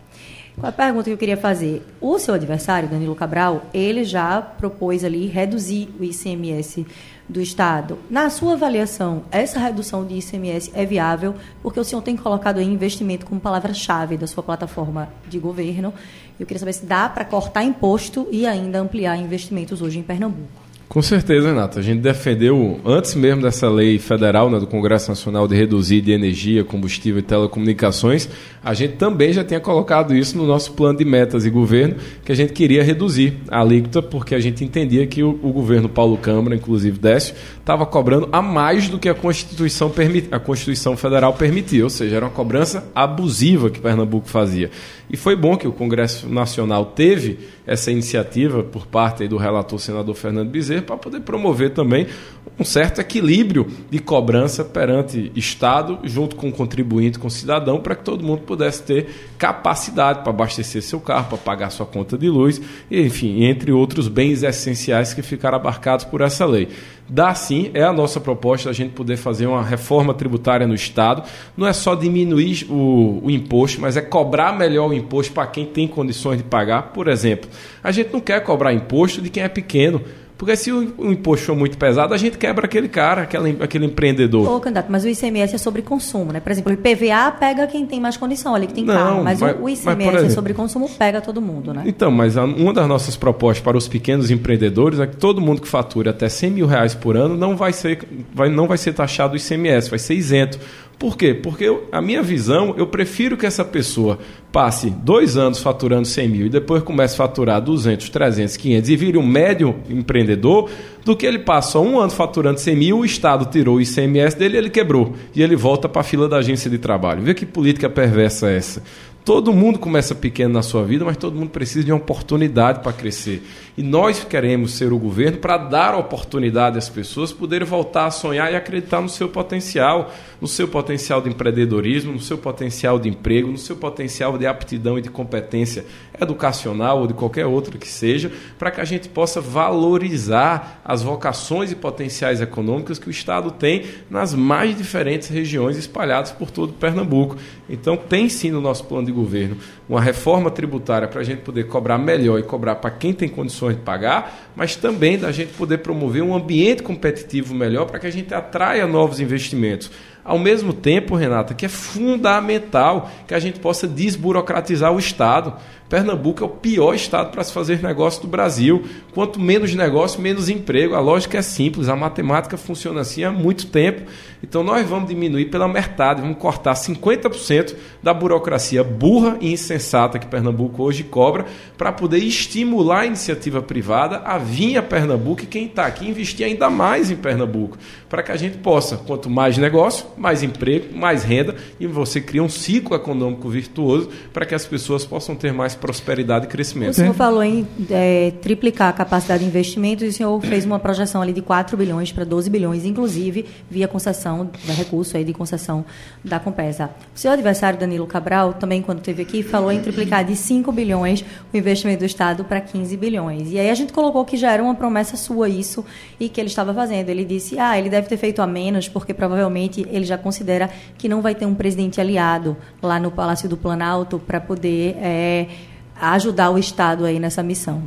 A pergunta que eu queria fazer, o seu adversário, Danilo Cabral, ele já propôs ali reduzir o ICMS do Estado. Na sua avaliação, essa redução de ICMS é viável? Porque o senhor tem colocado aí investimento como palavra-chave da sua plataforma de governo. Eu queria saber se dá para cortar imposto e ainda ampliar investimentos hoje em Pernambuco. Com certeza, Renato. A gente defendeu, antes mesmo dessa lei federal né, do Congresso Nacional de reduzir de energia, combustível e telecomunicações, a gente também já tinha colocado isso no nosso plano de metas e governo, que a gente queria reduzir a alíquota, porque a gente entendia que o, o governo Paulo Câmara, inclusive Décio, estava cobrando a mais do que a Constituição, a Constituição Federal permitia, ou seja, era uma cobrança abusiva que Pernambuco fazia. E foi bom que o Congresso Nacional teve essa iniciativa por parte do relator senador Fernando Bezerra para poder promover também um certo equilíbrio de cobrança perante Estado, junto com o contribuinte, com o cidadão, para que todo mundo pudesse ter capacidade para abastecer seu carro, para pagar sua conta de luz, enfim, entre outros bens essenciais que ficaram abarcados por essa lei. Dá sim, é a nossa proposta a gente poder fazer uma reforma tributária no Estado. Não é só diminuir o, o imposto, mas é cobrar melhor o imposto para quem tem condições de pagar. Por exemplo, a gente não quer cobrar imposto de quem é pequeno. Porque se o, imposto for muito pesado, a gente quebra aquele cara, aquele, aquele empreendedor. Ô, candidato, mas o ICMS é sobre consumo, né? Por exemplo, o IPVA pega quem tem mais condição, ali que tem Não, carro. Mas, mas o ICMS mas, exemplo, é sobre consumo, pega todo mundo, né? Então, mas a, uma das nossas propostas para os pequenos empreendedores é que todo mundo que fatura até 100 mil reais por ano não vai ser, vai, não vai ser taxado o ICMS, vai ser isento. Por quê? Porque eu, a minha visão, eu prefiro que essa pessoa passe dois anos faturando 100 mil e depois comece a faturar 200, 300, 500 e vire um médio empreendedor, do que ele passa um ano faturando 100 mil, o Estado tirou o ICMS dele ele quebrou. E ele volta para a fila da agência de trabalho. Vê que política perversa é essa. Todo mundo começa pequeno na sua vida, mas todo mundo precisa de uma oportunidade para crescer. E nós queremos ser o governo para dar oportunidade às pessoas poderem voltar a sonhar e acreditar no seu potencial, no seu potencial de empreendedorismo, no seu potencial de emprego, no seu potencial de aptidão e de competência educacional ou de qualquer outra que seja, para que a gente possa valorizar as vocações e potenciais econômicas que o Estado tem nas mais diferentes regiões espalhadas por todo Pernambuco. Então, tem sim no nosso plano de governo uma reforma tributária para a gente poder cobrar melhor e cobrar para quem tem condições de pagar, mas também da gente poder promover um ambiente competitivo melhor para que a gente atraia novos investimentos. Ao mesmo tempo, Renata, que é fundamental que a gente possa desburocratizar o Estado. Pernambuco é o pior estado para se fazer negócio do Brasil. Quanto menos negócio, menos emprego. A lógica é simples, a matemática funciona assim há muito tempo. Então nós vamos diminuir pela metade, vamos cortar 50% da burocracia burra e insensata que Pernambuco hoje cobra para poder estimular a iniciativa privada a vir a Pernambuco e quem está aqui investir ainda mais em Pernambuco, para que a gente possa, quanto mais negócio, mais emprego, mais renda e você cria um ciclo econômico virtuoso para que as pessoas possam ter mais prosperidade e crescimento. O senhor falou em é, triplicar a capacidade de investimentos e o senhor fez uma projeção ali de 4 bilhões para 12 bilhões, inclusive via concessão, da recurso aí de concessão da Compesa. O seu adversário, Danilo Cabral, também quando esteve aqui, falou em triplicar de 5 bilhões o investimento do Estado para 15 bilhões. E aí a gente colocou que já era uma promessa sua isso e que ele estava fazendo. Ele disse, ah, ele deve ter feito a menos porque provavelmente ele já considera que não vai ter um presidente aliado lá no Palácio do Planalto para poder... É, ajudar o Estado aí nessa missão.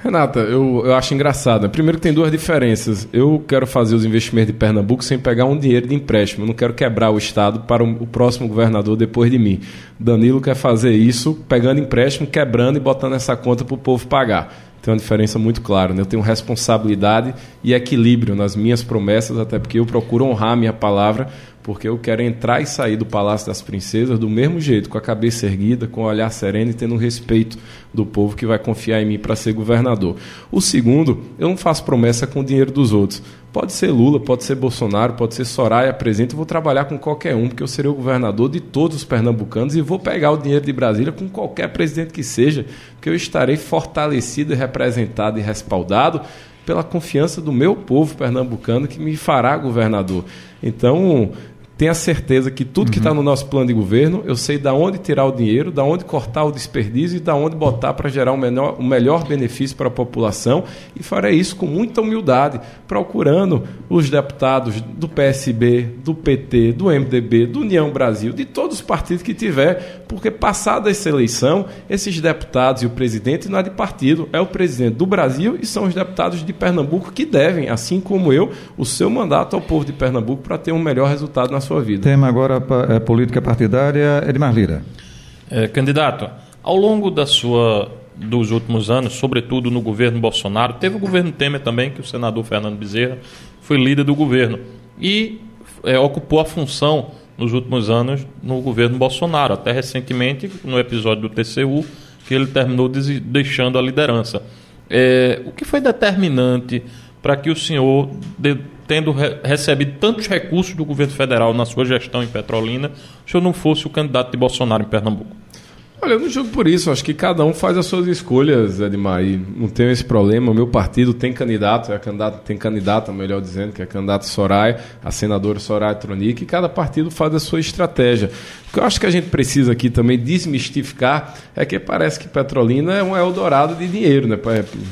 Renata, eu, eu acho engraçado. Primeiro tem duas diferenças. Eu quero fazer os investimentos de Pernambuco sem pegar um dinheiro de empréstimo. Eu não quero quebrar o Estado para o, o próximo governador depois de mim. Danilo quer fazer isso pegando empréstimo, quebrando e botando essa conta para o povo pagar. Tem uma diferença muito clara. Né? Eu tenho responsabilidade e equilíbrio nas minhas promessas, até porque eu procuro honrar a minha palavra porque eu quero entrar e sair do Palácio das Princesas do mesmo jeito, com a cabeça erguida, com o olhar sereno e tendo respeito do povo que vai confiar em mim para ser governador. O segundo, eu não faço promessa com o dinheiro dos outros. Pode ser Lula, pode ser Bolsonaro, pode ser Soraya presidente, eu vou trabalhar com qualquer um, porque eu serei o governador de todos os pernambucanos e vou pegar o dinheiro de Brasília com qualquer presidente que seja, porque eu estarei fortalecido, representado e respaldado pela confiança do meu povo pernambucano que me fará governador. Então, tenha certeza que tudo que está no nosso plano de governo, eu sei da onde tirar o dinheiro, da onde cortar o desperdício e da onde botar para gerar um, menor, um melhor benefício para a população. E farei isso com muita humildade, procurando os deputados do PSB, do PT, do MDB, do União Brasil, de todos os partidos que tiver, porque passada essa eleição, esses deputados e o presidente não é de partido, é o presidente do Brasil e são os deputados de Pernambuco que devem, assim como eu, o seu mandato ao povo de Pernambuco para ter um melhor resultado na sua vida. Tema agora é política partidária, Edmar Lira. É, candidato, ao longo da sua dos últimos anos, sobretudo no governo Bolsonaro, teve o governo Temer também, que o senador Fernando Bezerra foi líder do governo e é, ocupou a função nos últimos anos no governo Bolsonaro, até recentemente no episódio do TCU, que ele terminou deixando a liderança. É, o que foi determinante para que o senhor de, tendo re recebido tantos recursos do governo federal na sua gestão em Petrolina, o senhor não fosse o candidato de Bolsonaro em Pernambuco? Olha, eu não julgo por isso. Acho que cada um faz as suas escolhas, Edmar. E não tenho esse problema. O meu partido tem candidato, é candidato, tem candidata, melhor dizendo, que é candidato Soraya, a senadora Soraya Tronic, e cada partido faz a sua estratégia. O que eu acho que a gente precisa aqui também desmistificar é que parece que Petrolina é um Eldorado de dinheiro, né?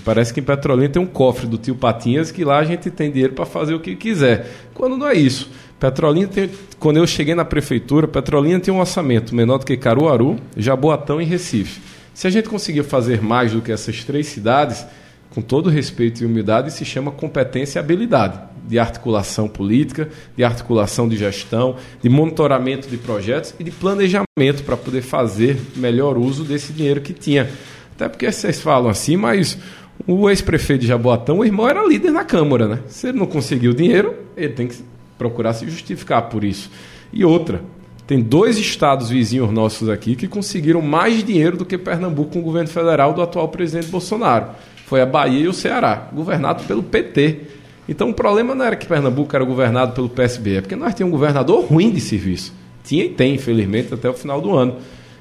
Parece que em Petrolina tem um cofre do tio Patinhas que lá a gente tem dinheiro para fazer o que quiser. Quando não é isso. Petrolina tem, quando eu cheguei na prefeitura, Petrolina tem um orçamento menor do que Caruaru, Jaboatão e Recife. Se a gente conseguir fazer mais do que essas três cidades, com todo respeito e humildade, se chama competência e habilidade de articulação política, de articulação de gestão, de monitoramento de projetos e de planejamento para poder fazer melhor uso desse dinheiro que tinha. Até porque vocês falam assim, mas o ex-prefeito de Jaboatão, o irmão era líder na Câmara, né? Se ele não conseguiu dinheiro, ele tem que procurar se justificar por isso. E outra, tem dois estados vizinhos nossos aqui que conseguiram mais dinheiro do que Pernambuco com o governo federal do atual presidente Bolsonaro. Foi a Bahia e o Ceará, governado pelo PT. Então o problema não era que Pernambuco era governado pelo PSB, é porque nós tínhamos um governador ruim de serviço. Tinha e tem, infelizmente, até o final do ano.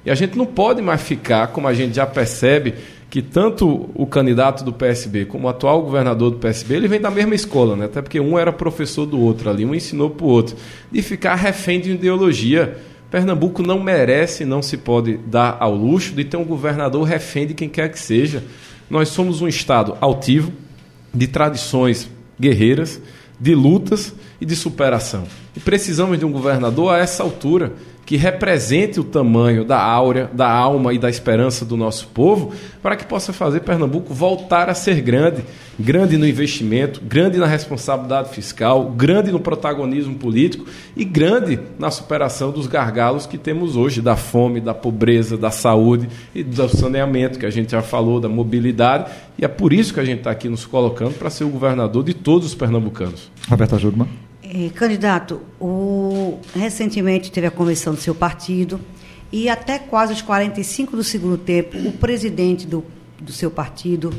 E a gente não pode mais ficar, como a gente já percebe, que tanto o candidato do PSB como o atual governador do PSB, ele vem da mesma escola, né? até porque um era professor do outro ali, um ensinou para o outro, de ficar refém de ideologia. Pernambuco não merece, não se pode dar ao luxo de ter um governador refém de quem quer que seja. Nós somos um estado altivo, de tradições guerreiras, de lutas e de superação. E precisamos de um governador a essa altura que represente o tamanho da áurea, da alma e da esperança do nosso povo, para que possa fazer Pernambuco voltar a ser grande, grande no investimento, grande na responsabilidade fiscal, grande no protagonismo político e grande na superação dos gargalos que temos hoje, da fome, da pobreza, da saúde e do saneamento, que a gente já falou, da mobilidade, e é por isso que a gente está aqui nos colocando para ser o governador de todos os pernambucanos. Roberta Jugman. Eh, candidato, o, recentemente teve a convenção do seu partido e até quase os 45 do segundo tempo, o presidente do, do seu partido,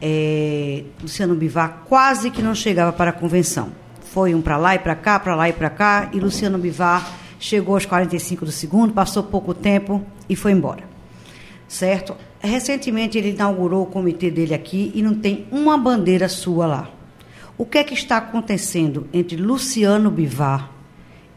é, Luciano Bivar, quase que não chegava para a convenção. Foi um para lá e para cá, para lá e para cá, e Luciano Bivar chegou aos 45 do segundo, passou pouco tempo e foi embora. Certo? Recentemente ele inaugurou o comitê dele aqui e não tem uma bandeira sua lá. O que é que está acontecendo entre Luciano Bivar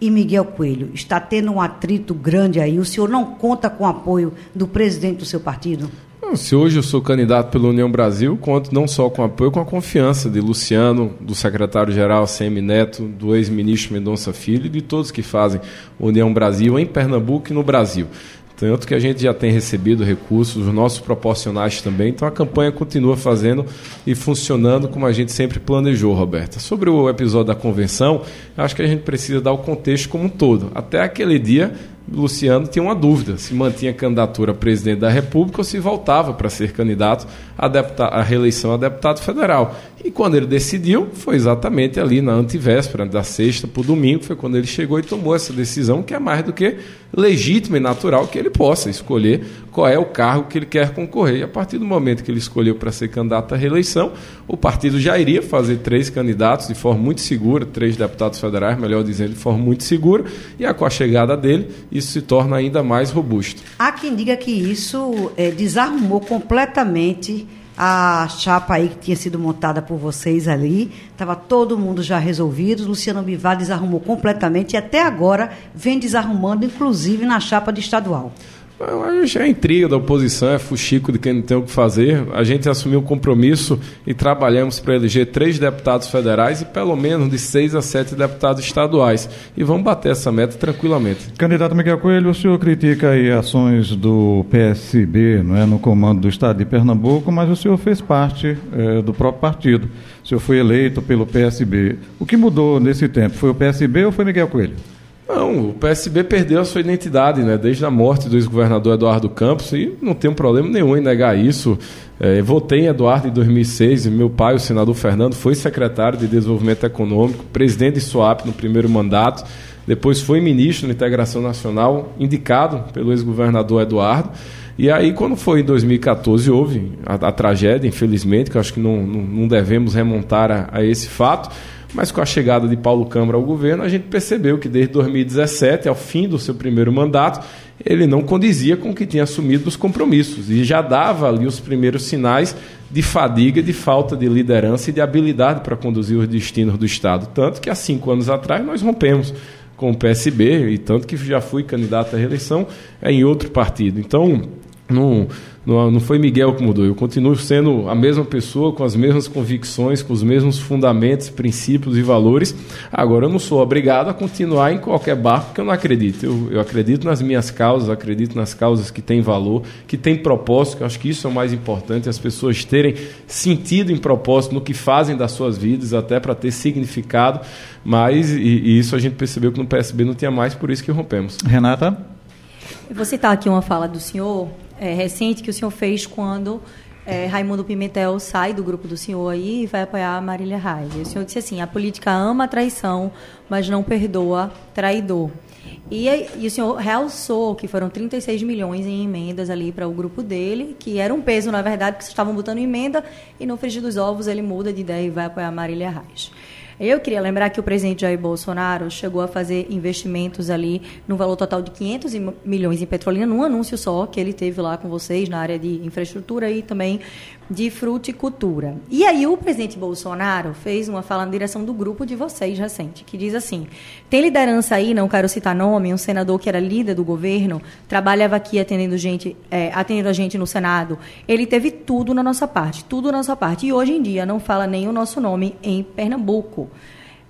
e Miguel Coelho? Está tendo um atrito grande aí? O senhor não conta com o apoio do presidente do seu partido? Se hoje eu sou candidato pela União Brasil, conto não só com apoio, com a confiança de Luciano, do secretário-geral CM Neto, do ex-ministro Mendonça Filho e de todos que fazem União Brasil em Pernambuco e no Brasil. Tanto que a gente já tem recebido recursos, os nossos proporcionais também. Então a campanha continua fazendo e funcionando como a gente sempre planejou, Roberta. Sobre o episódio da convenção, acho que a gente precisa dar o contexto como um todo. Até aquele dia, Luciano tinha uma dúvida se mantinha candidatura a presidente da República ou se voltava para ser candidato a reeleição a deputado federal. E quando ele decidiu, foi exatamente ali na antivéspera, da sexta para o domingo, foi quando ele chegou e tomou essa decisão, que é mais do que legítima e natural que ele possa escolher qual é o cargo que ele quer concorrer. E a partir do momento que ele escolheu para ser candidato à reeleição, o partido já iria fazer três candidatos de forma muito segura, três deputados federais, melhor dizendo, de forma muito segura, e com a chegada dele, isso se torna ainda mais robusto. Há quem diga que isso é, desarrumou completamente a chapa aí que tinha sido montada por vocês ali, estava todo mundo já resolvido, Luciano Bivar desarrumou completamente e até agora vem desarrumando, inclusive na chapa de estadual. Acho é intriga da oposição, é fuxico de quem não tem o que fazer. A gente assumiu um compromisso e trabalhamos para eleger três deputados federais e pelo menos de seis a sete deputados estaduais. E vamos bater essa meta tranquilamente. Candidato Miguel Coelho, o senhor critica aí ações do PSB não é, no comando do estado de Pernambuco, mas o senhor fez parte é, do próprio partido. O senhor foi eleito pelo PSB. O que mudou nesse tempo? Foi o PSB ou foi Miguel Coelho? Não, o PSB perdeu a sua identidade, né? Desde a morte do ex-governador Eduardo Campos e não tem um problema nenhum em negar isso. É, votei em Eduardo em 2006 e meu pai, o senador Fernando, foi secretário de Desenvolvimento Econômico, presidente de SOAP no primeiro mandato, depois foi ministro da Integração Nacional, indicado pelo ex-governador Eduardo. E aí, quando foi em 2014, houve a, a tragédia, infelizmente, que acho que não, não, não devemos remontar a, a esse fato. Mas com a chegada de Paulo Câmara ao governo, a gente percebeu que desde 2017, ao fim do seu primeiro mandato, ele não condizia com o que tinha assumido os compromissos e já dava ali os primeiros sinais de fadiga, de falta de liderança e de habilidade para conduzir os destinos do Estado. Tanto que há cinco anos atrás nós rompemos com o PSB, e tanto que já fui candidato à reeleição é, em outro partido. Então, não, não, não foi Miguel que mudou. Eu continuo sendo a mesma pessoa, com as mesmas convicções, com os mesmos fundamentos, princípios e valores. Agora, eu não sou obrigado a continuar em qualquer barco que eu não acredito. Eu, eu acredito nas minhas causas, acredito nas causas que têm valor, que têm propósito, que eu acho que isso é o mais importante, as pessoas terem sentido em propósito no que fazem das suas vidas, até para ter significado. Mas, e, e isso a gente percebeu que no PSB não tinha mais, por isso que rompemos. Renata? Eu vou citar aqui uma fala do senhor é, recente que o senhor fez quando é, Raimundo Pimentel sai do grupo do senhor aí e vai apoiar a Marília Reis. O senhor disse assim: a política ama a traição, mas não perdoa traidor. E, e, o senhor realçou que foram 36 milhões em emendas ali para o grupo dele, que era um peso, na verdade, que vocês estavam botando emenda, e no frigir dos ovos ele muda de ideia e vai apoiar a Marília Reis. Eu queria lembrar que o presidente Jair Bolsonaro chegou a fazer investimentos ali no valor total de 500 milhões em Petrolina, num anúncio só que ele teve lá com vocês na área de infraestrutura e também de fruticultura. E aí o presidente Bolsonaro fez uma fala na direção do grupo de vocês recente, que diz assim: tem liderança aí, não quero citar nome, um senador que era líder do governo, trabalhava aqui atendendo gente, é, atendendo a gente no Senado. Ele teve tudo na nossa parte, tudo na nossa parte. E hoje em dia não fala nem o nosso nome em Pernambuco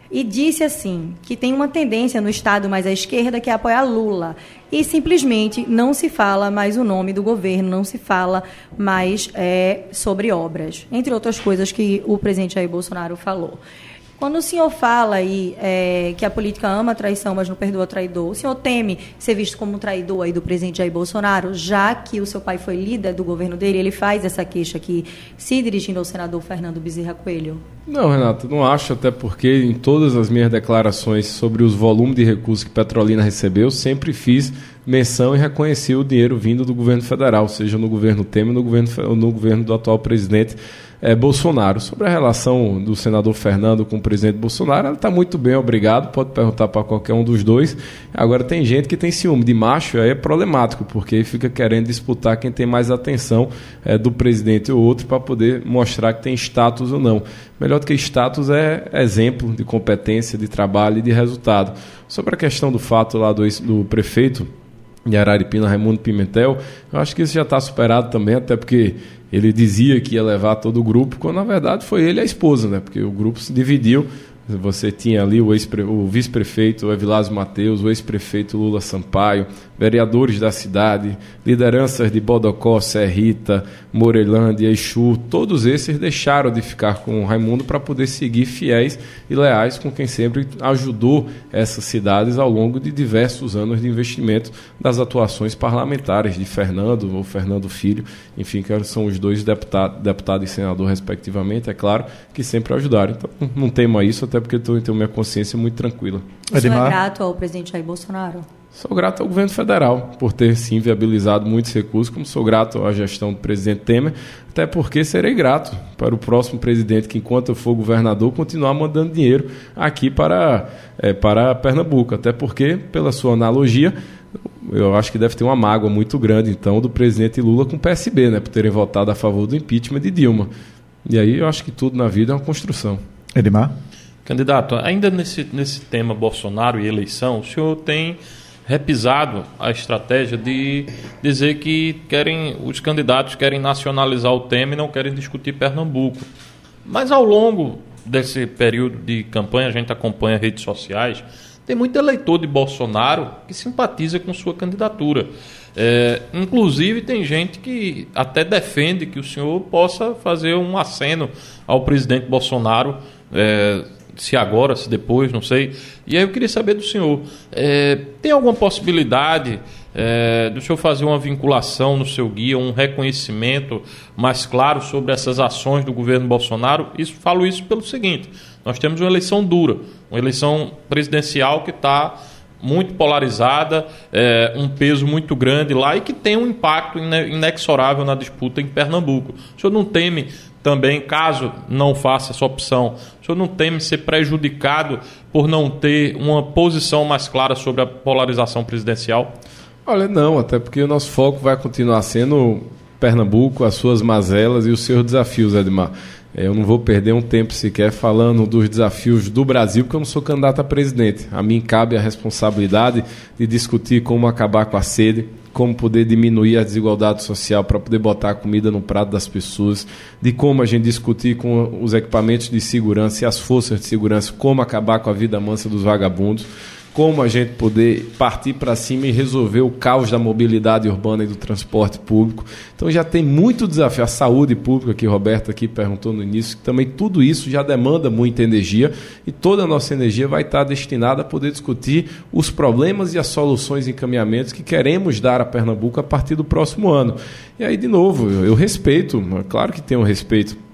e disse assim que tem uma tendência no estado mais à esquerda que é apoiar Lula e simplesmente não se fala mais o nome do governo, não se fala mais é, sobre obras, entre outras coisas que o presidente Jair Bolsonaro falou. Quando o senhor fala aí é, que a política ama a traição, mas não perdoa o traidor, o senhor teme ser visto como um traidor aí do presidente Jair Bolsonaro, já que o seu pai foi líder do governo dele, ele faz essa queixa aqui, se dirigindo ao senador Fernando Bezerra Coelho? Não, Renato, não acho, até porque em todas as minhas declarações sobre os volumes de recursos que Petrolina recebeu, sempre fiz menção e reconheci o dinheiro vindo do governo federal, seja no governo Temer ou no governo, no governo do atual presidente é, Bolsonaro. Sobre a relação do senador Fernando com o presidente Bolsonaro, ela está muito bem, obrigado. Pode perguntar para qualquer um dos dois. Agora, tem gente que tem ciúme de macho, aí é problemático, porque fica querendo disputar quem tem mais atenção é, do presidente ou outro para poder mostrar que tem status ou não. Melhor do que status é exemplo de competência, de trabalho e de resultado. Sobre a questão do fato lá do, do prefeito de Araripina, Raimundo Pimentel, eu acho que isso já está superado também, até porque ele dizia que ia levar todo o grupo, quando na verdade foi ele e a esposa, né? Porque o grupo se dividiu você tinha ali o, o vice-prefeito Evilásio Mateus, o ex-prefeito Lula Sampaio, vereadores da cidade, lideranças de Bodocó, Serrita, Morelândia, Exu, todos esses deixaram de ficar com o Raimundo para poder seguir fiéis e leais com quem sempre ajudou essas cidades ao longo de diversos anos de investimento das atuações parlamentares de Fernando ou Fernando Filho, enfim, que são os dois deputados deputado e senador respectivamente, é claro, que sempre ajudaram. Então, não tema isso, até porque eu tenho minha consciência muito tranquila. Você é grato ao presidente Jair Bolsonaro? Sou grato ao governo federal por ter sim viabilizado muitos recursos, como sou grato à gestão do presidente Temer, até porque serei grato para o próximo presidente que, enquanto eu for governador, continuar mandando dinheiro aqui para, é, para Pernambuco. Até porque, pela sua analogia, eu acho que deve ter uma mágoa muito grande, então, do presidente Lula com o PSB, né, por terem votado a favor do impeachment de Dilma. E aí eu acho que tudo na vida é uma construção. Edmar? Candidato, ainda nesse, nesse tema Bolsonaro e eleição, o senhor tem repisado a estratégia de dizer que querem os candidatos querem nacionalizar o tema e não querem discutir Pernambuco. Mas ao longo desse período de campanha, a gente acompanha redes sociais, tem muito eleitor de Bolsonaro que simpatiza com sua candidatura. É, inclusive, tem gente que até defende que o senhor possa fazer um aceno ao presidente Bolsonaro, é, se agora, se depois, não sei. E aí eu queria saber do senhor: é, tem alguma possibilidade é, do senhor fazer uma vinculação no seu guia, um reconhecimento mais claro sobre essas ações do governo Bolsonaro? Isso, falo isso pelo seguinte: nós temos uma eleição dura, uma eleição presidencial que está muito polarizada, é, um peso muito grande lá e que tem um impacto inexorável na disputa em Pernambuco. O senhor não teme também, caso não faça essa opção, o senhor não teme ser prejudicado por não ter uma posição mais clara sobre a polarização presidencial? Olha, não, até porque o nosso foco vai continuar sendo Pernambuco, as suas mazelas e os seus desafios, Edmar. Eu não vou perder um tempo sequer falando dos desafios do Brasil, porque eu não sou candidato a presidente. A mim cabe a responsabilidade de discutir como acabar com a sede, como poder diminuir a desigualdade social para poder botar a comida no prato das pessoas, de como a gente discutir com os equipamentos de segurança e as forças de segurança como acabar com a vida mansa dos vagabundos como a gente poder partir para cima e resolver o caos da mobilidade urbana e do transporte público. Então já tem muito desafio. A saúde pública, que Roberto aqui perguntou no início, também tudo isso já demanda muita energia e toda a nossa energia vai estar destinada a poder discutir os problemas e as soluções e encaminhamentos que queremos dar a Pernambuco a partir do próximo ano. E aí, de novo, eu, eu respeito, claro que tenho respeito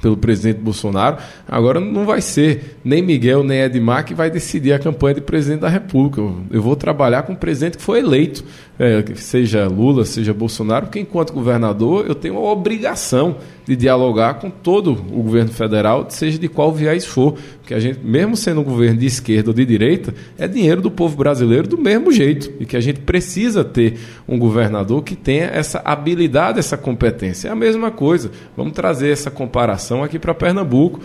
pelo presidente Bolsonaro. Agora não vai ser nem Miguel nem Edmar que vai decidir a campanha de presidente da República. Eu, vou trabalhar com o presidente que foi eleito, é, seja Lula, seja Bolsonaro, porque enquanto governador eu tenho a obrigação de dialogar com todo o governo federal, seja de qual viés for. Porque a gente, mesmo sendo um governo de esquerda ou de direita, é dinheiro do povo brasileiro do mesmo jeito. E que a gente precisa ter um governador que tenha essa habilidade, essa competência. É a mesma coisa. Vamos trazer essa comparação aqui para Pernambuco.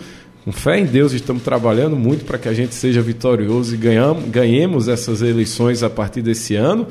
Com fé em Deus, estamos trabalhando muito para que a gente seja vitorioso e ganhamos, ganhemos essas eleições a partir desse ano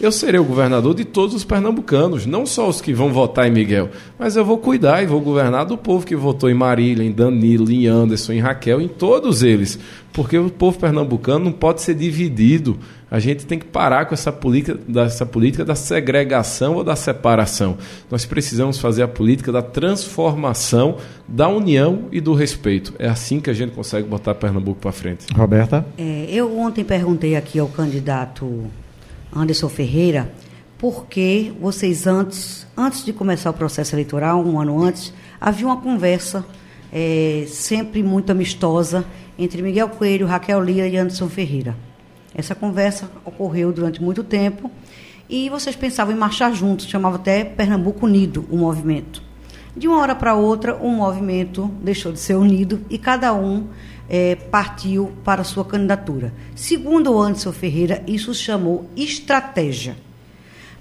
eu serei o governador de todos os pernambucanos, não só os que vão votar em Miguel, mas eu vou cuidar e vou governar do povo que votou em Marília, em Danilo, em Anderson, em Raquel, em todos eles. Porque o povo pernambucano não pode ser dividido. A gente tem que parar com essa política, dessa política da segregação ou da separação. Nós precisamos fazer a política da transformação, da união e do respeito. É assim que a gente consegue botar Pernambuco para frente. Roberta? É, eu ontem perguntei aqui ao candidato Anderson Ferreira, porque vocês antes, antes de começar o processo eleitoral, um ano antes, havia uma conversa é, sempre muito amistosa entre Miguel Coelho, Raquel Lira e Anderson Ferreira. Essa conversa ocorreu durante muito tempo e vocês pensavam em marchar juntos, chamava até Pernambuco Unido o movimento. De uma hora para outra, o movimento deixou de ser unido e cada um é, partiu para sua candidatura. Segundo o Anderson Ferreira, isso chamou estratégia.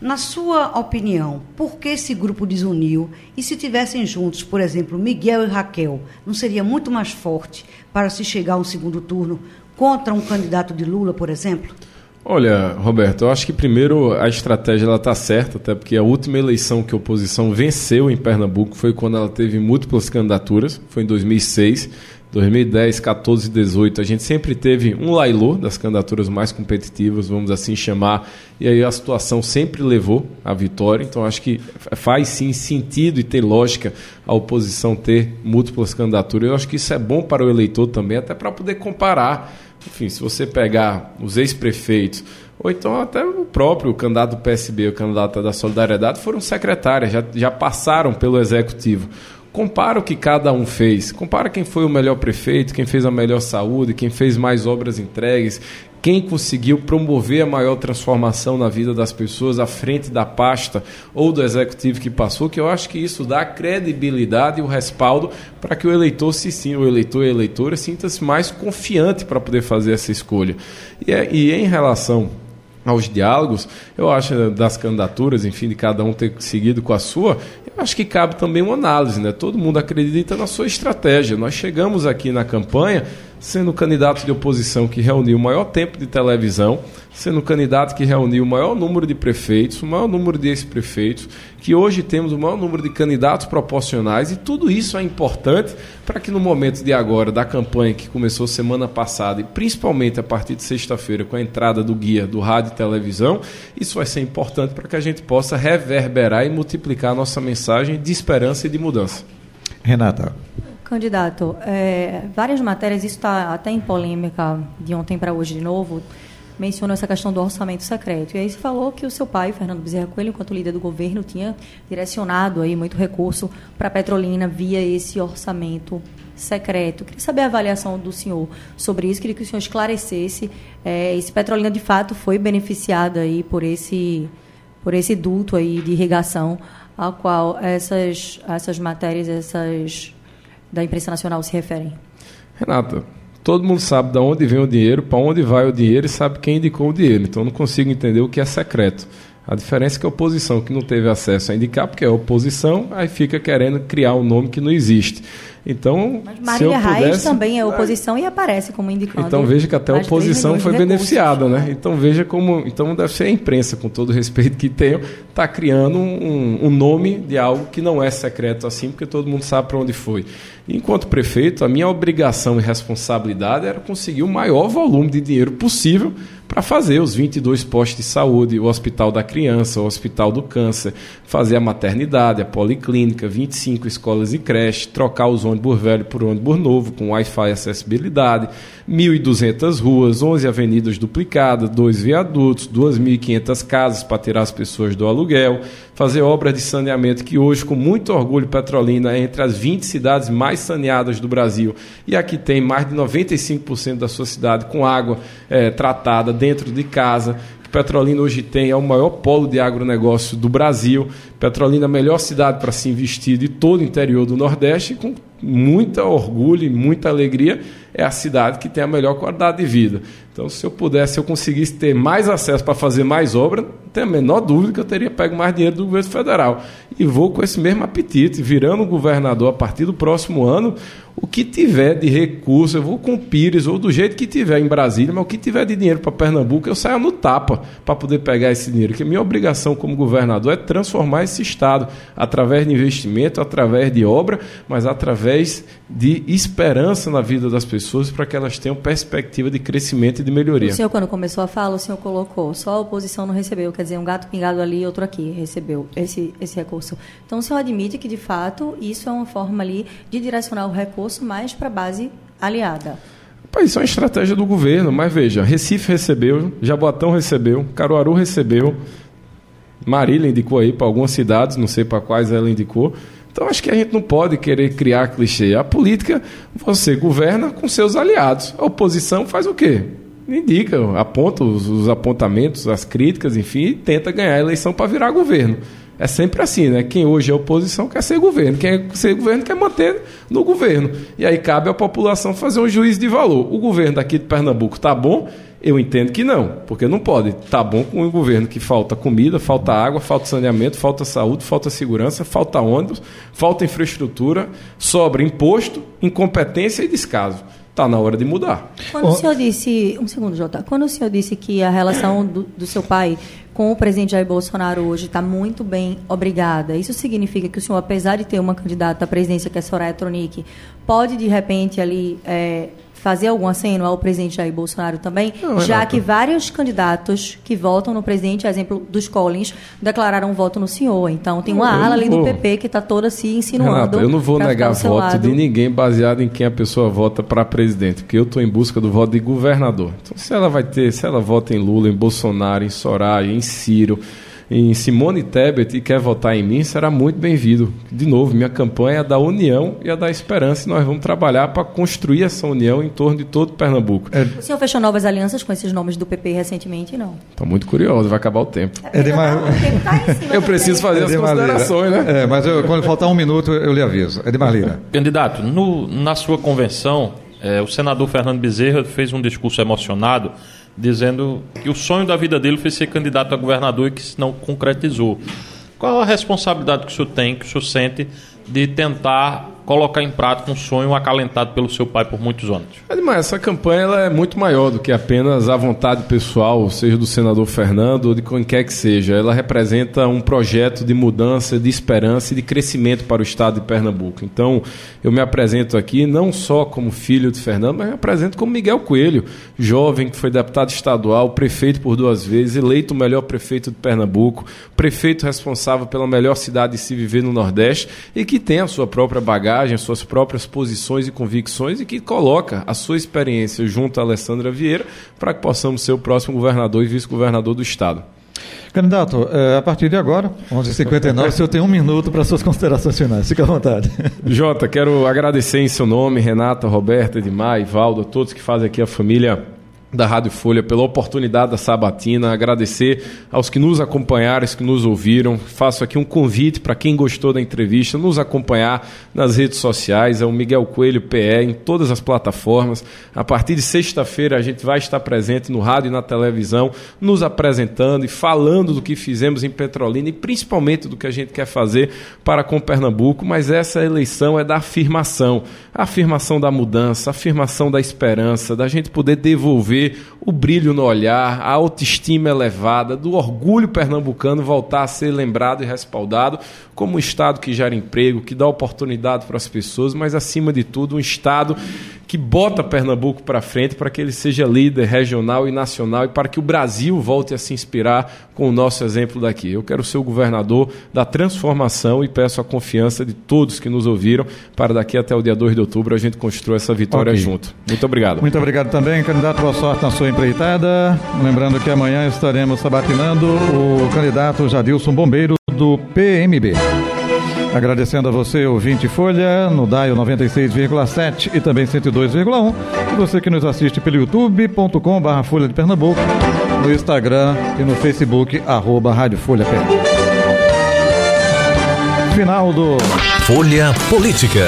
Na sua opinião, por que esse grupo desuniu? E se tivessem juntos, por exemplo, Miguel e Raquel, não seria muito mais forte para se chegar a um segundo turno contra um candidato de Lula, por exemplo? Olha, Roberto, eu acho que primeiro a estratégia está certa, até porque a última eleição que a oposição venceu em Pernambuco foi quando ela teve múltiplas candidaturas, foi em 2006. 2010, 14 e 18, a gente sempre teve um lailô das candidaturas mais competitivas, vamos assim chamar, e aí a situação sempre levou à vitória. Então acho que faz sim sentido e tem lógica a oposição ter múltiplas candidaturas. Eu acho que isso é bom para o eleitor também, até para poder comparar. Enfim, se você pegar os ex-prefeitos, ou então até o próprio candidato do PSB, o candidato da Solidariedade, foram secretárias, já, já passaram pelo executivo compara o que cada um fez. Compara quem foi o melhor prefeito, quem fez a melhor saúde, quem fez mais obras entregues, quem conseguiu promover a maior transformação na vida das pessoas à frente da pasta ou do executivo que passou, que eu acho que isso dá credibilidade e o respaldo para que o eleitor se sim, o eleitor e a eleitora sinta-se mais confiante para poder fazer essa escolha. E, é, e em relação aos diálogos, eu acho das candidaturas, enfim, de cada um ter seguido com a sua, eu acho que cabe também uma análise, né? Todo mundo acredita na sua estratégia. Nós chegamos aqui na campanha sendo o candidato de oposição que reuniu o maior tempo de televisão, sendo o candidato que reuniu o maior número de prefeitos, o maior número de ex-prefeitos, que hoje temos o maior número de candidatos proporcionais, e tudo isso é importante para que no momento de agora, da campanha que começou semana passada, e principalmente a partir de sexta-feira, com a entrada do guia do rádio e televisão, isso vai ser importante para que a gente possa reverberar e multiplicar a nossa mensagem de esperança e de mudança. Renata. Candidato, é, várias matérias, isso está até em polêmica de ontem para hoje de novo, mencionam essa questão do orçamento secreto. E aí você falou que o seu pai, Fernando Bezerra Coelho, enquanto líder do governo, tinha direcionado aí muito recurso para a Petrolina via esse orçamento secreto. Queria saber a avaliação do senhor sobre isso, queria que o senhor esclarecesse é, se Petrolina de fato foi beneficiada aí por esse, por esse duto aí de irrigação ao qual essas, essas matérias, essas da imprensa nacional se referem? Renata, todo mundo sabe de onde vem o dinheiro, para onde vai o dinheiro e sabe quem indicou o dinheiro. Então não consigo entender o que é secreto. A diferença é que a oposição que não teve acesso a indicar, porque é oposição, aí fica querendo criar um nome que não existe. Então, Mas Marília pudesse... Reis também é oposição e aparece como indicando. Então veja que até a oposição foi beneficiada, né? Então veja como, então deve ser a imprensa, com todo o respeito que tenho, está criando um, um, nome de algo que não é secreto assim, porque todo mundo sabe para onde foi. Enquanto prefeito, a minha obrigação e responsabilidade era conseguir o maior volume de dinheiro possível para fazer os 22 postos de saúde, o Hospital da Criança, o Hospital do Câncer, fazer a maternidade, a policlínica, 25 escolas e creches, trocar os ônibus velhos por ônibus novo, com Wi-Fi e acessibilidade, 1.200 ruas, 11 avenidas duplicadas, dois viadutos, 2.500 casas para tirar as pessoas do aluguel, fazer obras de saneamento que hoje, com muito orgulho, Petrolina é entre as 20 cidades mais saneadas do Brasil. E aqui tem mais de 95% da sua cidade com água é, tratada dentro de casa. Petrolina hoje tem é o maior polo de agronegócio do Brasil. Petrolina é a melhor cidade para se investir de todo o interior do Nordeste, com muita orgulho e muita alegria, é a cidade que tem a melhor qualidade de vida. Então, se eu pudesse, se eu conseguisse ter mais acesso para fazer mais obra, não tem a menor dúvida que eu teria pego mais dinheiro do governo federal. E vou com esse mesmo apetite, virando governador a partir do próximo ano, o que tiver de recurso, eu vou com o Pires ou do jeito que tiver em Brasília, mas o que tiver de dinheiro para Pernambuco, eu saio no tapa para poder pegar esse dinheiro. Que minha obrigação como governador é transformar esse estado através de investimento, através de obra, mas através de esperança na vida das pessoas para que elas tenham perspectiva de crescimento e de melhoria. O senhor, quando começou a fala, o senhor colocou só a oposição não recebeu, quer dizer, um gato pingado ali, outro aqui recebeu esse, esse recurso. Então, o senhor admite que, de fato, isso é uma forma ali de direcionar o recurso mais para a base aliada. isso é uma estratégia do governo, mas veja, Recife recebeu, Jaboatão recebeu, Caruaru recebeu, Marília indicou aí para algumas cidades, não sei para quais ela indicou. Então acho que a gente não pode querer criar clichê. A política, você governa com seus aliados. A oposição faz o quê? Indica, aponta os, os apontamentos, as críticas, enfim, e tenta ganhar a eleição para virar governo. É sempre assim, né? Quem hoje é oposição quer ser governo, quem é ser governo quer manter no governo. E aí cabe à população fazer um juízo de valor. O governo daqui de Pernambuco está bom? Eu entendo que não, porque não pode. Tá bom com um governo que falta comida, falta água, falta saneamento, falta saúde, falta segurança, falta ônibus, falta infraestrutura, sobra imposto, incompetência e descaso. Está na hora de mudar. Quando o senhor disse, um segundo, Jota, quando o senhor disse que a relação do, do seu pai com o presidente Jair Bolsonaro hoje está muito bem obrigada, isso significa que o senhor, apesar de ter uma candidata à presidência que é Soraya Tronic, pode de repente ali é, fazer algum aceno ao presidente Jair Bolsonaro também, não, já que vários candidatos que votam no presidente, exemplo dos Collins, declararam voto no senhor. Então tem uma ala ali do PP que está toda se insinuando. Renata, eu não vou negar voto lado. de ninguém baseado em quem a pessoa vota para presidente, porque eu estou em busca do voto de governador. Então se ela vai ter, se ela vota em Lula, em Bolsonaro, em Soraya, em Ciro em Simone Tebet e quer votar em mim, será muito bem-vindo. De novo, minha campanha é da união e a da esperança e nós vamos trabalhar para construir essa união em torno de todo Pernambuco. É... O senhor fechou novas alianças com esses nomes do PP recentemente, não? Estou muito curioso, vai acabar o tempo. É demais... tá eu preciso fazer as considerações, né? É, mas eu, quando faltar um minuto, eu lhe aviso. É de Marlira. Candidato, no, na sua convenção, é, o senador Fernando Bezerra fez um discurso emocionado dizendo que o sonho da vida dele foi ser candidato a governador e que isso não concretizou. Qual a responsabilidade que o senhor tem, que o senhor sente de tentar colocar em prática um sonho acalentado pelo seu pai por muitos anos. Mas essa campanha ela é muito maior do que apenas a vontade pessoal, seja do senador Fernando ou de quem quer que seja. Ela representa um projeto de mudança, de esperança e de crescimento para o estado de Pernambuco. Então, eu me apresento aqui não só como filho de Fernando, mas me apresento como Miguel Coelho, jovem que foi deputado estadual, prefeito por duas vezes, eleito o melhor prefeito de Pernambuco, prefeito responsável pela melhor cidade de se viver no Nordeste e que tem a sua própria bagagem bagagem, as suas próprias posições e convicções e que coloca a sua experiência junto a Alessandra Vieira para que possamos ser o próximo governador e vice-governador do Estado. Candidato, é, a partir de agora, 11h59, o senhor tem um minuto para suas considerações finais. Fique à vontade. Jota, quero agradecer em seu nome, Renata, Roberta, Edmar, Valdo, a todos que fazem aqui a família da Rádio Folha pela oportunidade da sabatina, agradecer aos que nos acompanharam, aos que nos ouviram. Faço aqui um convite para quem gostou da entrevista, nos acompanhar nas redes sociais, é o Miguel Coelho PE em todas as plataformas. A partir de sexta-feira a gente vai estar presente no rádio e na televisão, nos apresentando e falando do que fizemos em Petrolina e principalmente do que a gente quer fazer para com Pernambuco, mas essa eleição é da afirmação, a afirmação da mudança, a afirmação da esperança, da gente poder devolver o brilho no olhar, a autoestima elevada, do orgulho pernambucano voltar a ser lembrado e respaldado como um Estado que gera emprego, que dá oportunidade para as pessoas, mas acima de tudo, um Estado que bota Pernambuco para frente para que ele seja líder regional e nacional e para que o Brasil volte a se inspirar com o nosso exemplo daqui. Eu quero ser o governador da transformação e peço a confiança de todos que nos ouviram para daqui até o dia 2 de outubro a gente construir essa vitória okay. junto. Muito obrigado. Muito obrigado também, candidato. Sorte na sua empreitada. Lembrando que amanhã estaremos sabatinando o candidato Jadilson Bombeiro do PMB. Agradecendo a você, ouvinte Folha, no DAIO 96,7 e também 102,1. E você que nos assiste pelo youtube.com.br Folha de Pernambuco, no Instagram e no Facebook, arroba Rádio Folha Final do Folha Política.